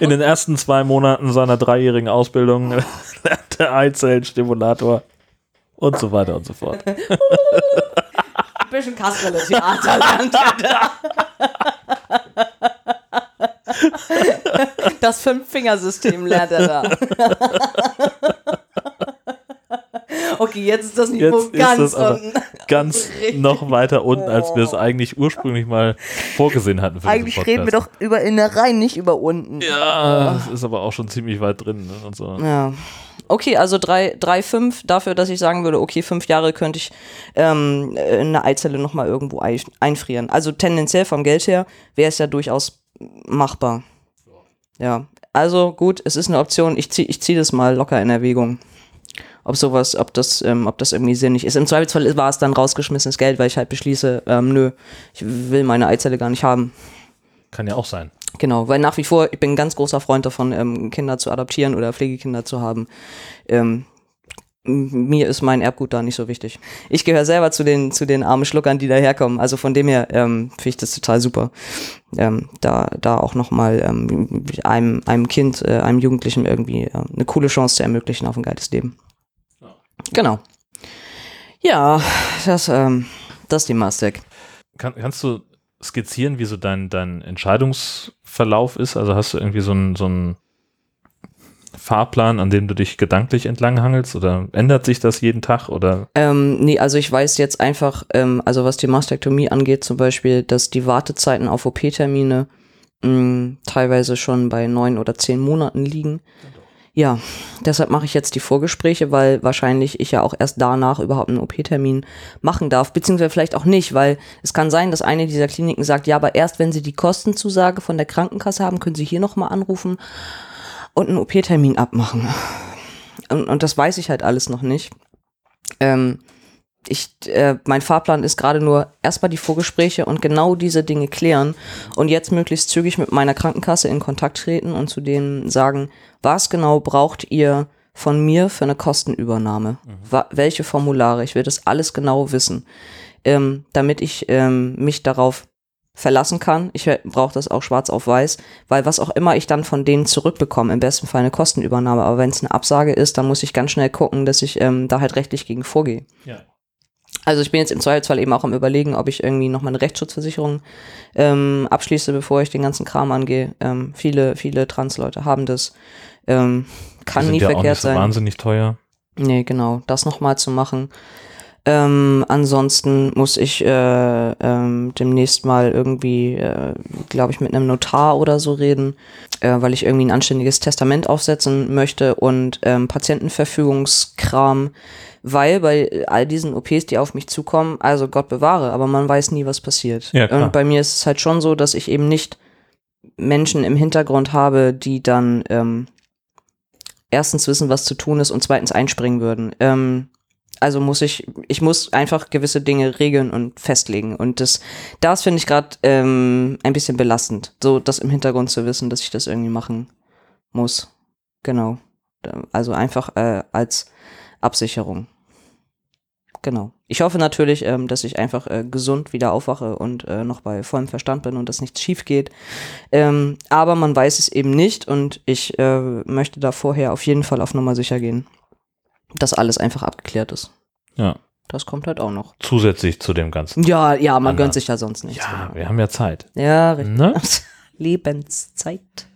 In den ersten zwei Monaten seiner dreijährigen Ausbildung lernt der Eizellenstimulator und so weiter und so fort. ein bisschen Kasperle-Theater lernt er da. Das Fünf-Fingersystem lernt er da. Okay, jetzt ist das Niveau Jetzt ist ganz es aber unten. ganz noch weiter unten, als wir es eigentlich ursprünglich mal vorgesehen hatten. Für Eigentlich reden wir doch über Innereien, nicht über unten. Ja, das ist aber auch schon ziemlich weit drin. Ne? Und so. Ja. Okay, also 3,5 dafür, dass ich sagen würde, okay, fünf Jahre könnte ich ähm, äh, eine Eizelle nochmal irgendwo ei- einfrieren. Also tendenziell vom Geld her wäre es ja durchaus machbar. Ja, also gut, es ist eine Option. Ich ziehe ich zieh das mal locker in Erwägung. Ob sowas, ob das, ähm, ob das irgendwie sinnig ist. Im Zweifelsfall war es dann rausgeschmissenes Geld, weil ich halt beschließe, ähm, nö, ich will meine Eizelle gar nicht haben. Kann ja auch sein. Genau, weil nach wie vor, ich bin ein ganz großer Freund davon, ähm, Kinder zu adoptieren oder Pflegekinder zu haben. Ähm, mir ist mein Erbgut da nicht so wichtig. Ich gehöre selber zu den, zu den armen Schluckern, die daherkommen. Also von dem her ähm, finde ich das total super. Ähm, da, da auch nochmal ähm, einem, einem Kind, äh, einem Jugendlichen irgendwie äh, eine coole Chance zu ermöglichen auf ein geiles Leben. Genau. Ja, das, ähm, das ist die Mastek. Kann, kannst du skizzieren, wie so dein, dein Entscheidungsverlauf ist? Also hast du irgendwie so einen so einen Fahrplan, an dem du dich gedanklich entlanghangelst? Oder ändert sich das jeden Tag? Oder Ähm, nee, also ich weiß jetzt einfach, ähm, also was die Mastektomie angeht, zum Beispiel, dass die Wartezeiten auf OP-Termine mh, teilweise schon bei neun oder zehn Monaten liegen. Ja, deshalb mache ich jetzt die Vorgespräche, weil wahrscheinlich ich ja auch erst danach überhaupt einen OP-Termin machen darf, beziehungsweise vielleicht auch nicht, weil es kann sein, dass eine dieser Kliniken sagt, ja, aber erst wenn Sie die Kostenzusage von der Krankenkasse haben, können Sie hier nochmal anrufen und einen OP-Termin abmachen. Und, und das weiß ich halt alles noch nicht. Ähm, ich, äh, mein Fahrplan ist gerade nur erstmal die Vorgespräche und genau diese Dinge klären und jetzt möglichst zügig mit meiner Krankenkasse in Kontakt treten und zu denen sagen, was genau braucht ihr von mir für eine Kostenübernahme? Wa welche Formulare? Ich will das alles genau wissen, ähm, damit ich ähm, mich darauf verlassen kann. Ich brauche das auch schwarz auf weiß, weil was auch immer ich dann von denen zurückbekomme, im besten Fall eine Kostenübernahme, aber wenn es eine Absage ist, dann muss ich ganz schnell gucken, dass ich ähm, da halt rechtlich gegen vorgehe. ja. Also ich bin jetzt im Zweifelsfall eben auch am überlegen, ob ich irgendwie noch mal eine Rechtsschutzversicherung ähm, abschließe, bevor ich den ganzen Kram angehe. Ähm, viele, viele Trans-Leute haben das. Ähm, kann Die nie sind ja auch verkehrt nicht so sein. wahnsinnig teuer. Nee, genau, das nochmal zu machen. Ähm, ansonsten muss ich äh, ähm, demnächst mal irgendwie, äh, glaube ich, mit einem Notar oder so reden, äh, weil ich irgendwie ein anständiges Testament aufsetzen möchte und ähm, Patientenverfügungskram, weil bei all diesen OPs, die auf mich zukommen, also Gott bewahre, aber man weiß nie, was passiert. Ja, und bei mir ist es halt schon so, dass ich eben nicht Menschen im Hintergrund habe, die dann ähm, erstens wissen, was zu tun ist und zweitens einspringen würden. Ähm, also muss ich, ich muss einfach gewisse Dinge regeln und festlegen. Und das, das finde ich gerade ähm, ein bisschen belastend, so das im Hintergrund zu wissen, dass ich das irgendwie machen muss. Genau. Also einfach äh, als Absicherung. Genau. Ich hoffe natürlich, ähm, dass ich einfach äh, gesund wieder aufwache und äh, noch bei vollem Verstand bin und dass nichts schief geht. Ähm, aber man weiß es eben nicht und ich äh, möchte da vorher auf jeden Fall auf Nummer sicher gehen, dass alles einfach abgeklärt ist. Ja. Das kommt halt auch noch. Zusätzlich zu dem Ganzen. Ja, ja, man Anders. gönnt sich ja sonst nichts. Ja, genau. wir haben ja Zeit. ja richtig. Ne? Lebenszeit.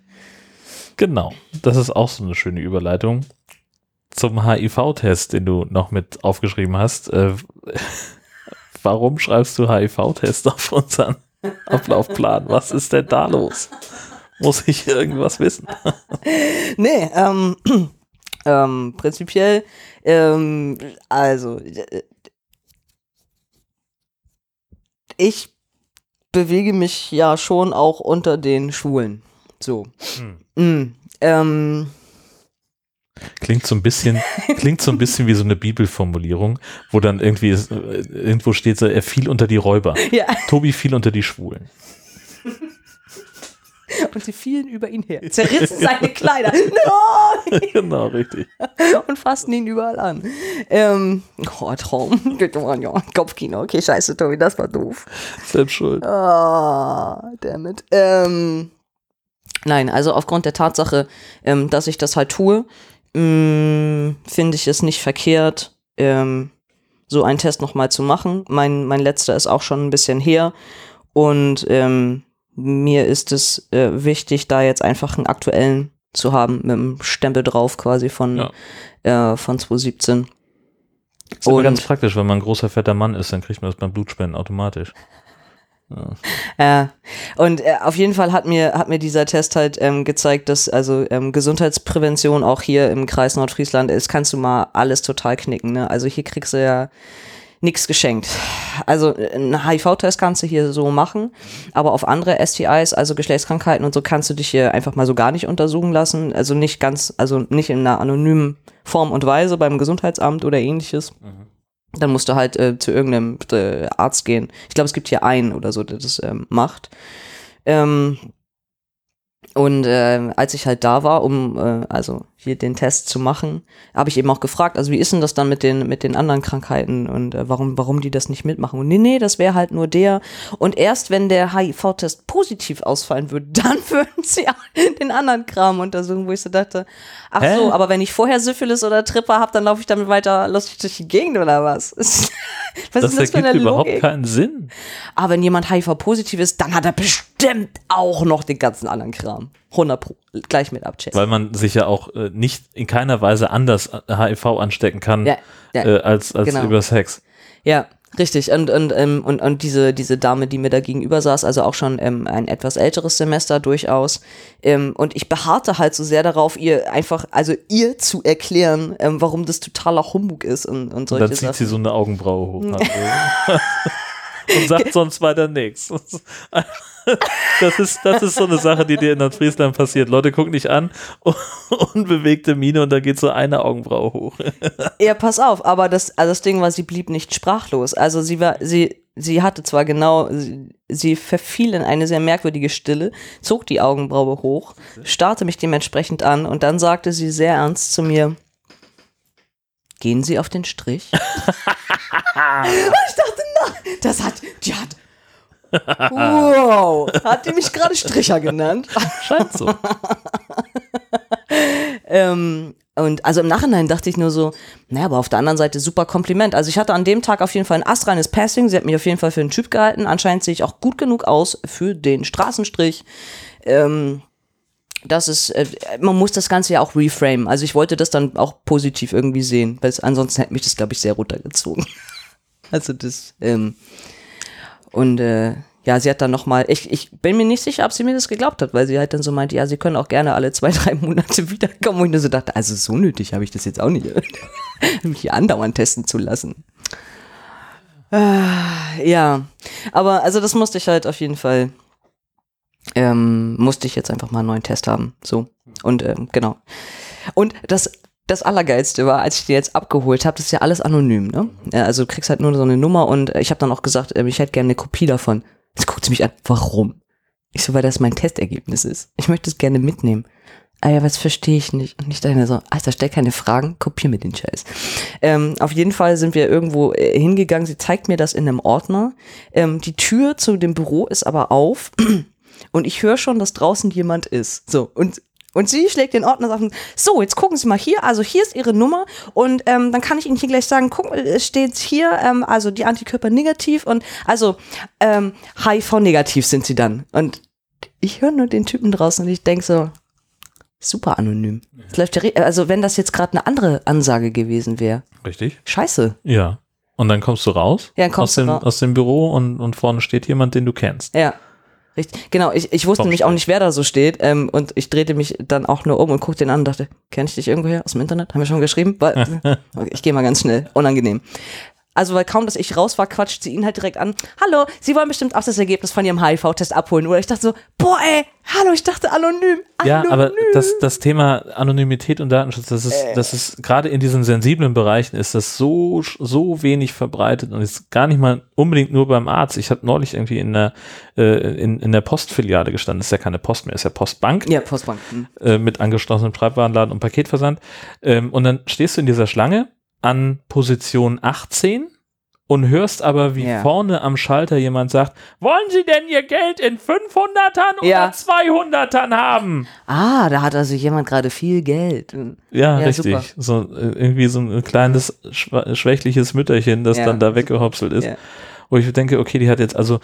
Genau. Das ist auch so eine schöne Überleitung zum HIV-Test, den du noch mit aufgeschrieben hast. Äh, warum schreibst du HIV-Test auf unseren Ablaufplan? Was ist denn da los? Muss ich irgendwas wissen? Nee, ähm, ähm, prinzipiell, ähm, also, äh, ich bewege mich ja schon auch unter den Schwulen. So. Mm, ähm, Klingt so ein bisschen, klingt so ein bisschen wie so eine Bibelformulierung, wo dann irgendwie ist, äh, irgendwo steht so, er fiel unter die Räuber. ja, Tobi fiel unter die Schwulen. und sie fielen über ihn her, zerrissen seine Kleider no! genau, richtig. und fassten ihn überall an. Ähm, oh, Traum. Kopfkino. Okay, scheiße, Tobi, das war doof. Selbst schuld. Ah, damit. Ähm, nein, also aufgrund der Tatsache, ähm, dass ich das halt tue, mh, finde ich es nicht verkehrt, ähm, so einen Test nochmal zu machen. Mein, mein letzter ist auch schon ein bisschen her und ähm, mir ist es äh, wichtig, da jetzt einfach einen aktuellen zu haben, mit dem Stempel drauf quasi von, äh, von 2017. ist immer Und- ganz praktisch, wenn man ein großer, fetter Mann ist, dann kriegt man das beim Blutspenden automatisch. Ja, und äh, auf jeden Fall hat mir, hat mir dieser Test halt ähm, gezeigt, dass also ähm, Gesundheitsprävention auch hier im Kreis Nordfriesland ist, kannst du mal alles total knicken. Ne? Also hier kriegst du ja nichts geschenkt. Also einen HIV-Test kannst du hier so machen, aber auf andere STIs, also Geschlechtskrankheiten und so, kannst du dich hier einfach mal so gar nicht untersuchen lassen. Also nicht ganz, also nicht in einer anonymen Form und Weise beim Gesundheitsamt oder ähnliches. Dann musst du halt äh, zu irgendeinem äh, Arzt gehen. Ich glaube, es gibt hier einen oder so, der das ähm, macht. Ähm, und äh, als ich halt da war, um äh, also hier den Test zu machen, habe ich eben auch gefragt, also wie ist denn das dann mit den mit den anderen Krankheiten und äh, warum warum die das nicht mitmachen? Und nee, nee, das wäre halt nur der. Und erst wenn der HIV-Test positiv ausfallen würde, dann würden sie auch den anderen Kram untersuchen, wo ich so dachte, ach Hä? so, aber wenn ich vorher Syphilis oder Tripper habe, dann laufe ich damit weiter lustig durch die Gegend oder was? was Das ist das für ergibt eine überhaupt Logik? keinen Sinn. Aber wenn jemand HIV-positiv ist, dann hat er bestimmt auch noch den ganzen anderen Kram. 100 Pro. Gleich mit abchecken. Weil man sich ja auch äh, nicht in keiner Weise anders HIV anstecken kann Ja, ja, äh, als, als genau. über Sex. ja, richtig. Und, und, ähm, und, und diese, diese Dame, die mir da gegenüber saß, also auch schon ähm, ein etwas älteres Semester durchaus. Ähm, und ich beharrte halt so sehr darauf, ihr einfach, also ihr zu erklären, ähm, warum das totaler Humbug ist und, und Und solche dann zieht Sachen. sie so eine Augenbraue hoch. und sagt sonst weiter nichts. Das ist, das ist so eine Sache, die dir in Nordfriesland passiert. Leute gucken dich an, unbewegte Miene und da geht so eine Augenbraue hoch. Ja, pass auf, aber das, also das Ding war, sie blieb nicht sprachlos. Also sie war, sie, sie hatte zwar genau, sie, sie verfiel in eine sehr merkwürdige Stille, zog die Augenbraue hoch, starrte mich dementsprechend an und dann sagte sie sehr ernst zu mir, gehen Sie auf den Strich? und ich dachte, na, das hat, die hat, wow, hat die mich gerade Stricher genannt? Scheint so. Ähm, Und also im Nachhinein dachte ich nur so, naja, aber auf der anderen Seite super Kompliment. Also ich hatte an dem Tag auf jeden Fall ein astreines Passing. Sie hat mich auf jeden Fall für einen Typ gehalten. Anscheinend sehe ich auch gut genug aus für den Straßenstrich. Ähm, das ist, äh, man muss das Ganze ja auch reframe. Also ich wollte das dann auch positiv irgendwie sehen, weil ansonsten hätte mich das, glaube ich, sehr runtergezogen. also das, ähm, und äh, ja, sie hat dann nochmal, ich, ich bin mir nicht sicher, ob sie mir das geglaubt hat, weil sie halt dann so meinte, ja, sie können auch gerne alle zwei, drei Monate wiederkommen. Und ich nur so dachte, also so nötig habe ich das jetzt auch nicht, mich hier andauernd testen zu lassen. Ah, ja, aber also das musste ich halt auf jeden Fall, ähm, musste ich jetzt einfach mal einen neuen Test haben. So. Und ähm, genau. Und das das Allergeilste war, als ich die jetzt abgeholt habe, das ist ja alles anonym, ne? Also du kriegst halt nur so eine Nummer und ich habe dann auch gesagt, ähm, ich hätte gerne eine Kopie davon. Jetzt guckt sie mich an, warum? Ich so, weil das mein Testergebnis ist. Ich möchte es gerne mitnehmen. Ah ja, was verstehe ich nicht. Und ich dachte so, Alter, stell keine Fragen, kopier mir den Scheiß. Ähm, auf jeden Fall sind wir irgendwo äh, hingegangen. Sie zeigt mir das in einem Ordner. Ähm, die Tür zu dem Büro ist aber auf. Und ich höre schon, dass draußen jemand ist. So, und und sie schlägt den Ordner auf. So, jetzt gucken Sie mal hier. Also hier ist Ihre Nummer und ähm, dann kann ich Ihnen hier gleich sagen, guck, es steht hier, ähm, also die Antikörper negativ und also ähm, HIV negativ sind Sie dann. Und ich höre nur den Typen draußen und ich denke so, super anonym. Ja, also wenn das jetzt gerade eine andere Ansage gewesen wäre. Richtig? Scheiße. Ja. Und dann kommst du raus Ja, kommst aus, du dem, raus. aus dem Büro und, und vorne steht jemand, den du kennst. Ja. Richtig. Genau, ich, ich wusste nämlich auch nicht, wer da so steht. Ähm, und ich drehte mich dann auch nur um und guckte den an und dachte, kenn ich dich irgendwoher aus dem Internet? Haben wir schon geschrieben? Okay, ich gehe mal ganz schnell. Unangenehm. Also, weil kaum, dass ich raus war, quatscht sie ihn halt direkt an. Hallo, Sie wollen bestimmt auch das Ergebnis von Ihrem HIV-Test abholen. Oder ich dachte so, boah, ey, hallo, ich dachte anonym. Ja, anonym. aber das, das Thema Anonymität und Datenschutz, das ist, Äh. das ist gerade in diesen sensiblen Bereichen ist das so, so wenig verbreitet und ist gar nicht mal unbedingt nur beim Arzt. Ich habe neulich irgendwie in der, äh, in, in der Postfiliale gestanden. Das ist ja keine Post mehr, ist ja Postbank Ja, Postbank. Hm. äh, mit angeschlossenem Schreibwarenladen und Paketversand. Ähm, und dann stehst du in dieser Schlange an Position 18 und hörst aber, wie Ja. vorne am Schalter jemand sagt, wollen Sie denn Ihr Geld in 500ern oder Ja. 200ern haben? Ah, da hat also jemand gerade viel Geld. Ja, Ja, richtig. super. So äh, irgendwie so ein kleines schwa- schwächliches Mütterchen, das dann da weggehopselt ist. Wo ich denke, okay, die hat jetzt also,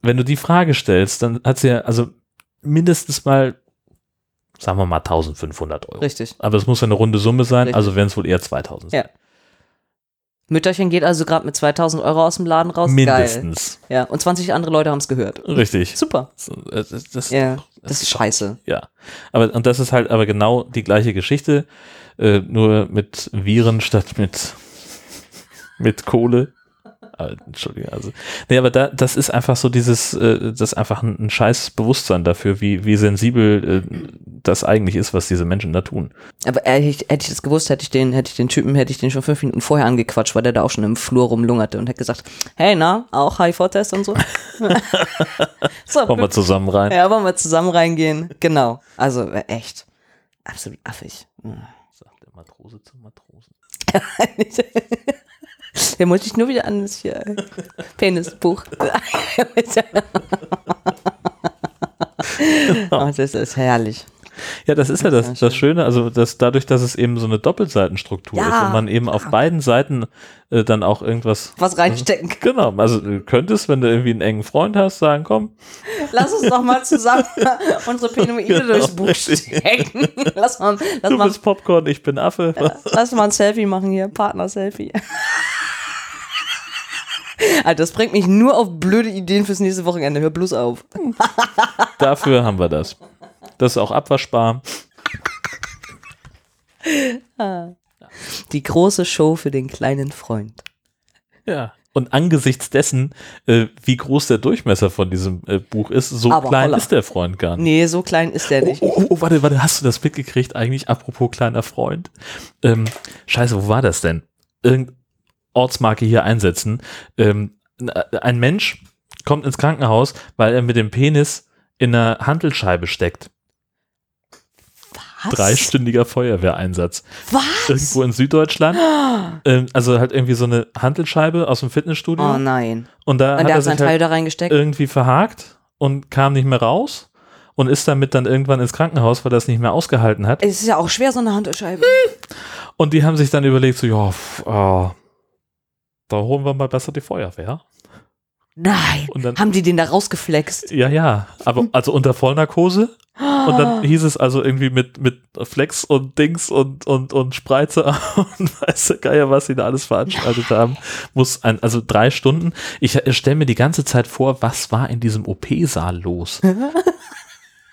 wenn du die Frage stellst, dann hat sie ja also mindestens mal, sagen wir mal 1500 Euro. Richtig. Aber es muss ja eine runde Summe sein, Richtig. also werden es wohl eher 2000 sein. Ja. Mütterchen geht also gerade mit 2000 Euro aus dem Laden raus. Geil. Mindestens. Ja, und 20 andere Leute haben es gehört. Richtig. Super. Äh, das, das, Ja, das ist scheiße. Ja, aber und das ist halt aber genau die gleiche Geschichte, äh, nur mit Viren statt mit mit Kohle. Ah, Entschuldigung, also. Nee, aber da, das ist einfach so dieses, äh, das ist einfach ein, ein scheiß Bewusstsein dafür, wie, wie sensibel äh, das eigentlich ist, was diese Menschen da tun. Aber hätte ich, hätte ich das gewusst, hätte ich den, hätte ich den Typen, hätte ich den schon fünf Minuten vorher angequatscht, weil der da auch schon im Flur rumlungerte und hätte gesagt, hey, na, auch HIV-Test und so. so, Kommen wir zusammen rein. ja, wollen wir zusammen reingehen? Genau. Also äh, echt. Absolut affig. Hm. Sagt der Matrose zum Matrosen. Der muss ich nur wieder an das hier äh, Penisbuch. oh, das ist herrlich. Ja, das ist ja das, Ja, das Schöne, also dass dadurch, dass es eben so eine Doppelseitenstruktur Ja, ist und man eben auf beiden Seiten äh, dann auch irgendwas Was reinstecken. Genau, also du könntest, wenn du irgendwie einen engen Freund hast, sagen, komm, Lass uns doch mal zusammen unsere Penoide Genau, durchs Buch stecken. Lass mal, lass du mal, bist Popcorn, ich bin Affe. lass mal ein Selfie machen hier. Partner-Selfie. Alter, das bringt mich nur auf blöde Ideen fürs nächste Wochenende. Hör bloß auf. Dafür haben wir das. Das ist auch abwaschbar. Die große Show für den kleinen Freund. Ja. Und angesichts dessen, äh, wie groß der Durchmesser von diesem äh, Buch ist, so Aber klein holla. ist der Freund gar nicht. Nee, so klein ist der Oh, nicht. oh, oh, oh, warte, warte, hast du das mitgekriegt eigentlich? Apropos kleiner Freund. Ähm, scheiße, wo war das denn? Irgend Ortsmarke hier einsetzen. Ähm, n- ein Mensch kommt ins Krankenhaus, weil er mit dem Penis in einer Handelscheibe steckt. Was? Dreistündiger Feuerwehreinsatz. Was? Irgendwo in Süddeutschland. Ähm, also halt irgendwie so eine Handelscheibe aus dem Fitnessstudio. Oh nein. und da Und hat er hat seinen sich Teil halt da reingesteckt. irgendwie verhakt und kam nicht mehr raus. und ist damit dann irgendwann ins Krankenhaus, weil er es nicht mehr ausgehalten hat. Es ist ja auch schwer, so eine Handscheibe. Und die haben sich dann überlegt, so, ja, ah, da holen wir mal besser die Feuerwehr. Nein. Und dann- haben die den da rausgeflext? Ja, ja, aber also unter Vollnarkose. Und dann hieß es also irgendwie mit, mit Flex und Dings und, und, und Spreizer und weiß der Geier, was sie da alles veranstaltet haben, muss ein, also drei Stunden. Ich, ich stelle mir die ganze Zeit vor, was war in diesem OP-Saal los?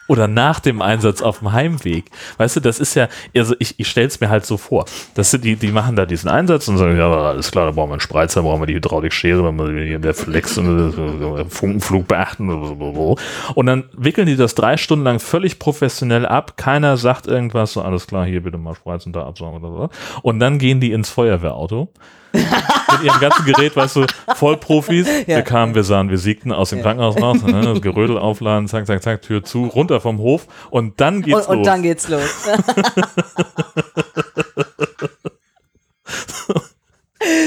Oder nach dem Einsatz auf dem Heimweg. Weißt du, das ist ja, also ich, ich stelle es mir halt so vor. Das sind die, die machen da diesen Einsatz und sagen, ja, alles klar, da brauchen wir einen Spreizer, brauchen wir die Hydraulikschere, dann müssen wir hier der Flex und äh, Funkenflug beachten. Und dann wickeln die das drei Stunden lang völlig professionell ab. Keiner sagt irgendwas, so alles klar, hier bitte mal spreizen, da absaugen oder so. Und dann gehen die ins Feuerwehrauto. Mit ihrem ganzen Gerät, weißt du, Vollprofis. Ja. Wir kamen, wir sahen, wir siegten aus dem Krankenhaus raus, ne, das Gerödel aufladen, zack, zack, zack, Tür zu, runter vom Hof und dann geht's Und, und los. dann geht's los.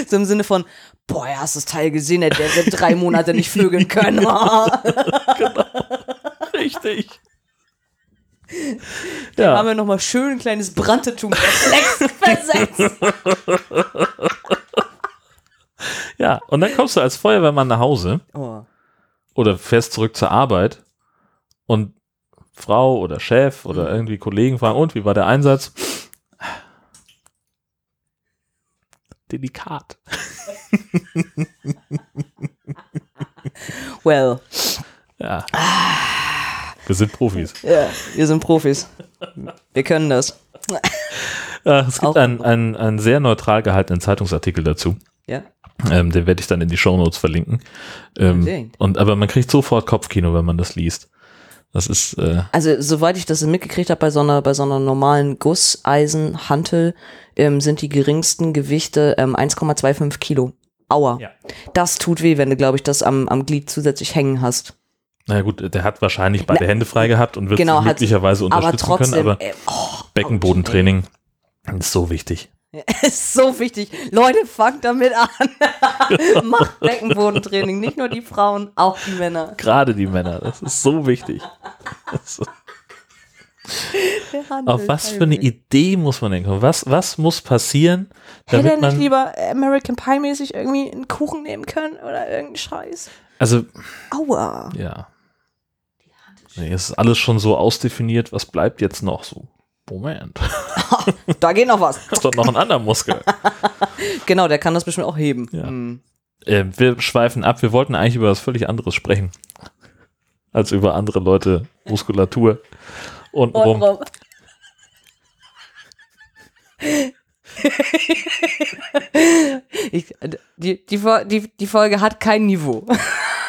so im Sinne von, boah, ja, hast du das Teil gesehen, der wird drei Monate nicht flügeln können. Richtig. haben Ja, wir nochmal schön ein kleines Brandtetum Flex versetzt. ja. Und dann kommst du als Feuerwehrmann nach Hause Oh. oder fährst zurück zur Arbeit und Frau oder Chef oder Mhm. irgendwie Kollegen fragen, und wie war der Einsatz? Delikat. Well, Ja. Wir sind Profis. ja, wir sind Profis. Wir können das. Es gibt einen, einen, einen sehr neutral gehaltenen Zeitungsartikel dazu. Ja. Ähm, den werde ich dann in die Shownotes verlinken. Ähm, und, aber man kriegt sofort Kopfkino, wenn man das liest. Das ist, äh, Also, soweit ich das mitgekriegt habe, bei so einer, bei so einer normalen Gusseisenhantel ähm, sind die geringsten Gewichte ähm, 1,25 Kilo. Aua. Ja. Das tut weh, wenn du, glaube ich, das am, am Glied zusätzlich hängen hast. Naja gut, der hat wahrscheinlich beide Hände frei gehabt und wird Genau, möglicherweise Aber unterstützen trotzdem, können, aber äh, oh, Beckenbodentraining ist so wichtig. ist so wichtig. Leute, fangt damit an. Macht Beckenbodentraining. Nicht nur die Frauen, auch die Männer. Gerade die Männer, das ist so wichtig. Ist- Auf was für eine Idee muss man denken? Was, was muss passieren, Hätte er damit nicht man, lieber American Pie mäßig irgendwie einen Kuchen nehmen können oder irgendeinen Scheiß? also Aua. Ja. Nee, es ist alles schon so ausdefiniert, was bleibt jetzt noch so? Moment, Da geht noch was. ist doch noch ein anderer Muskel. Genau, der kann das bestimmt auch heben. Ja. Hm. äh, wir schweifen ab, wir wollten eigentlich über was völlig anderes sprechen. Als über andere Leute, Muskulatur und Und rum. rum. ich, die, die, die Folge hat kein Niveau.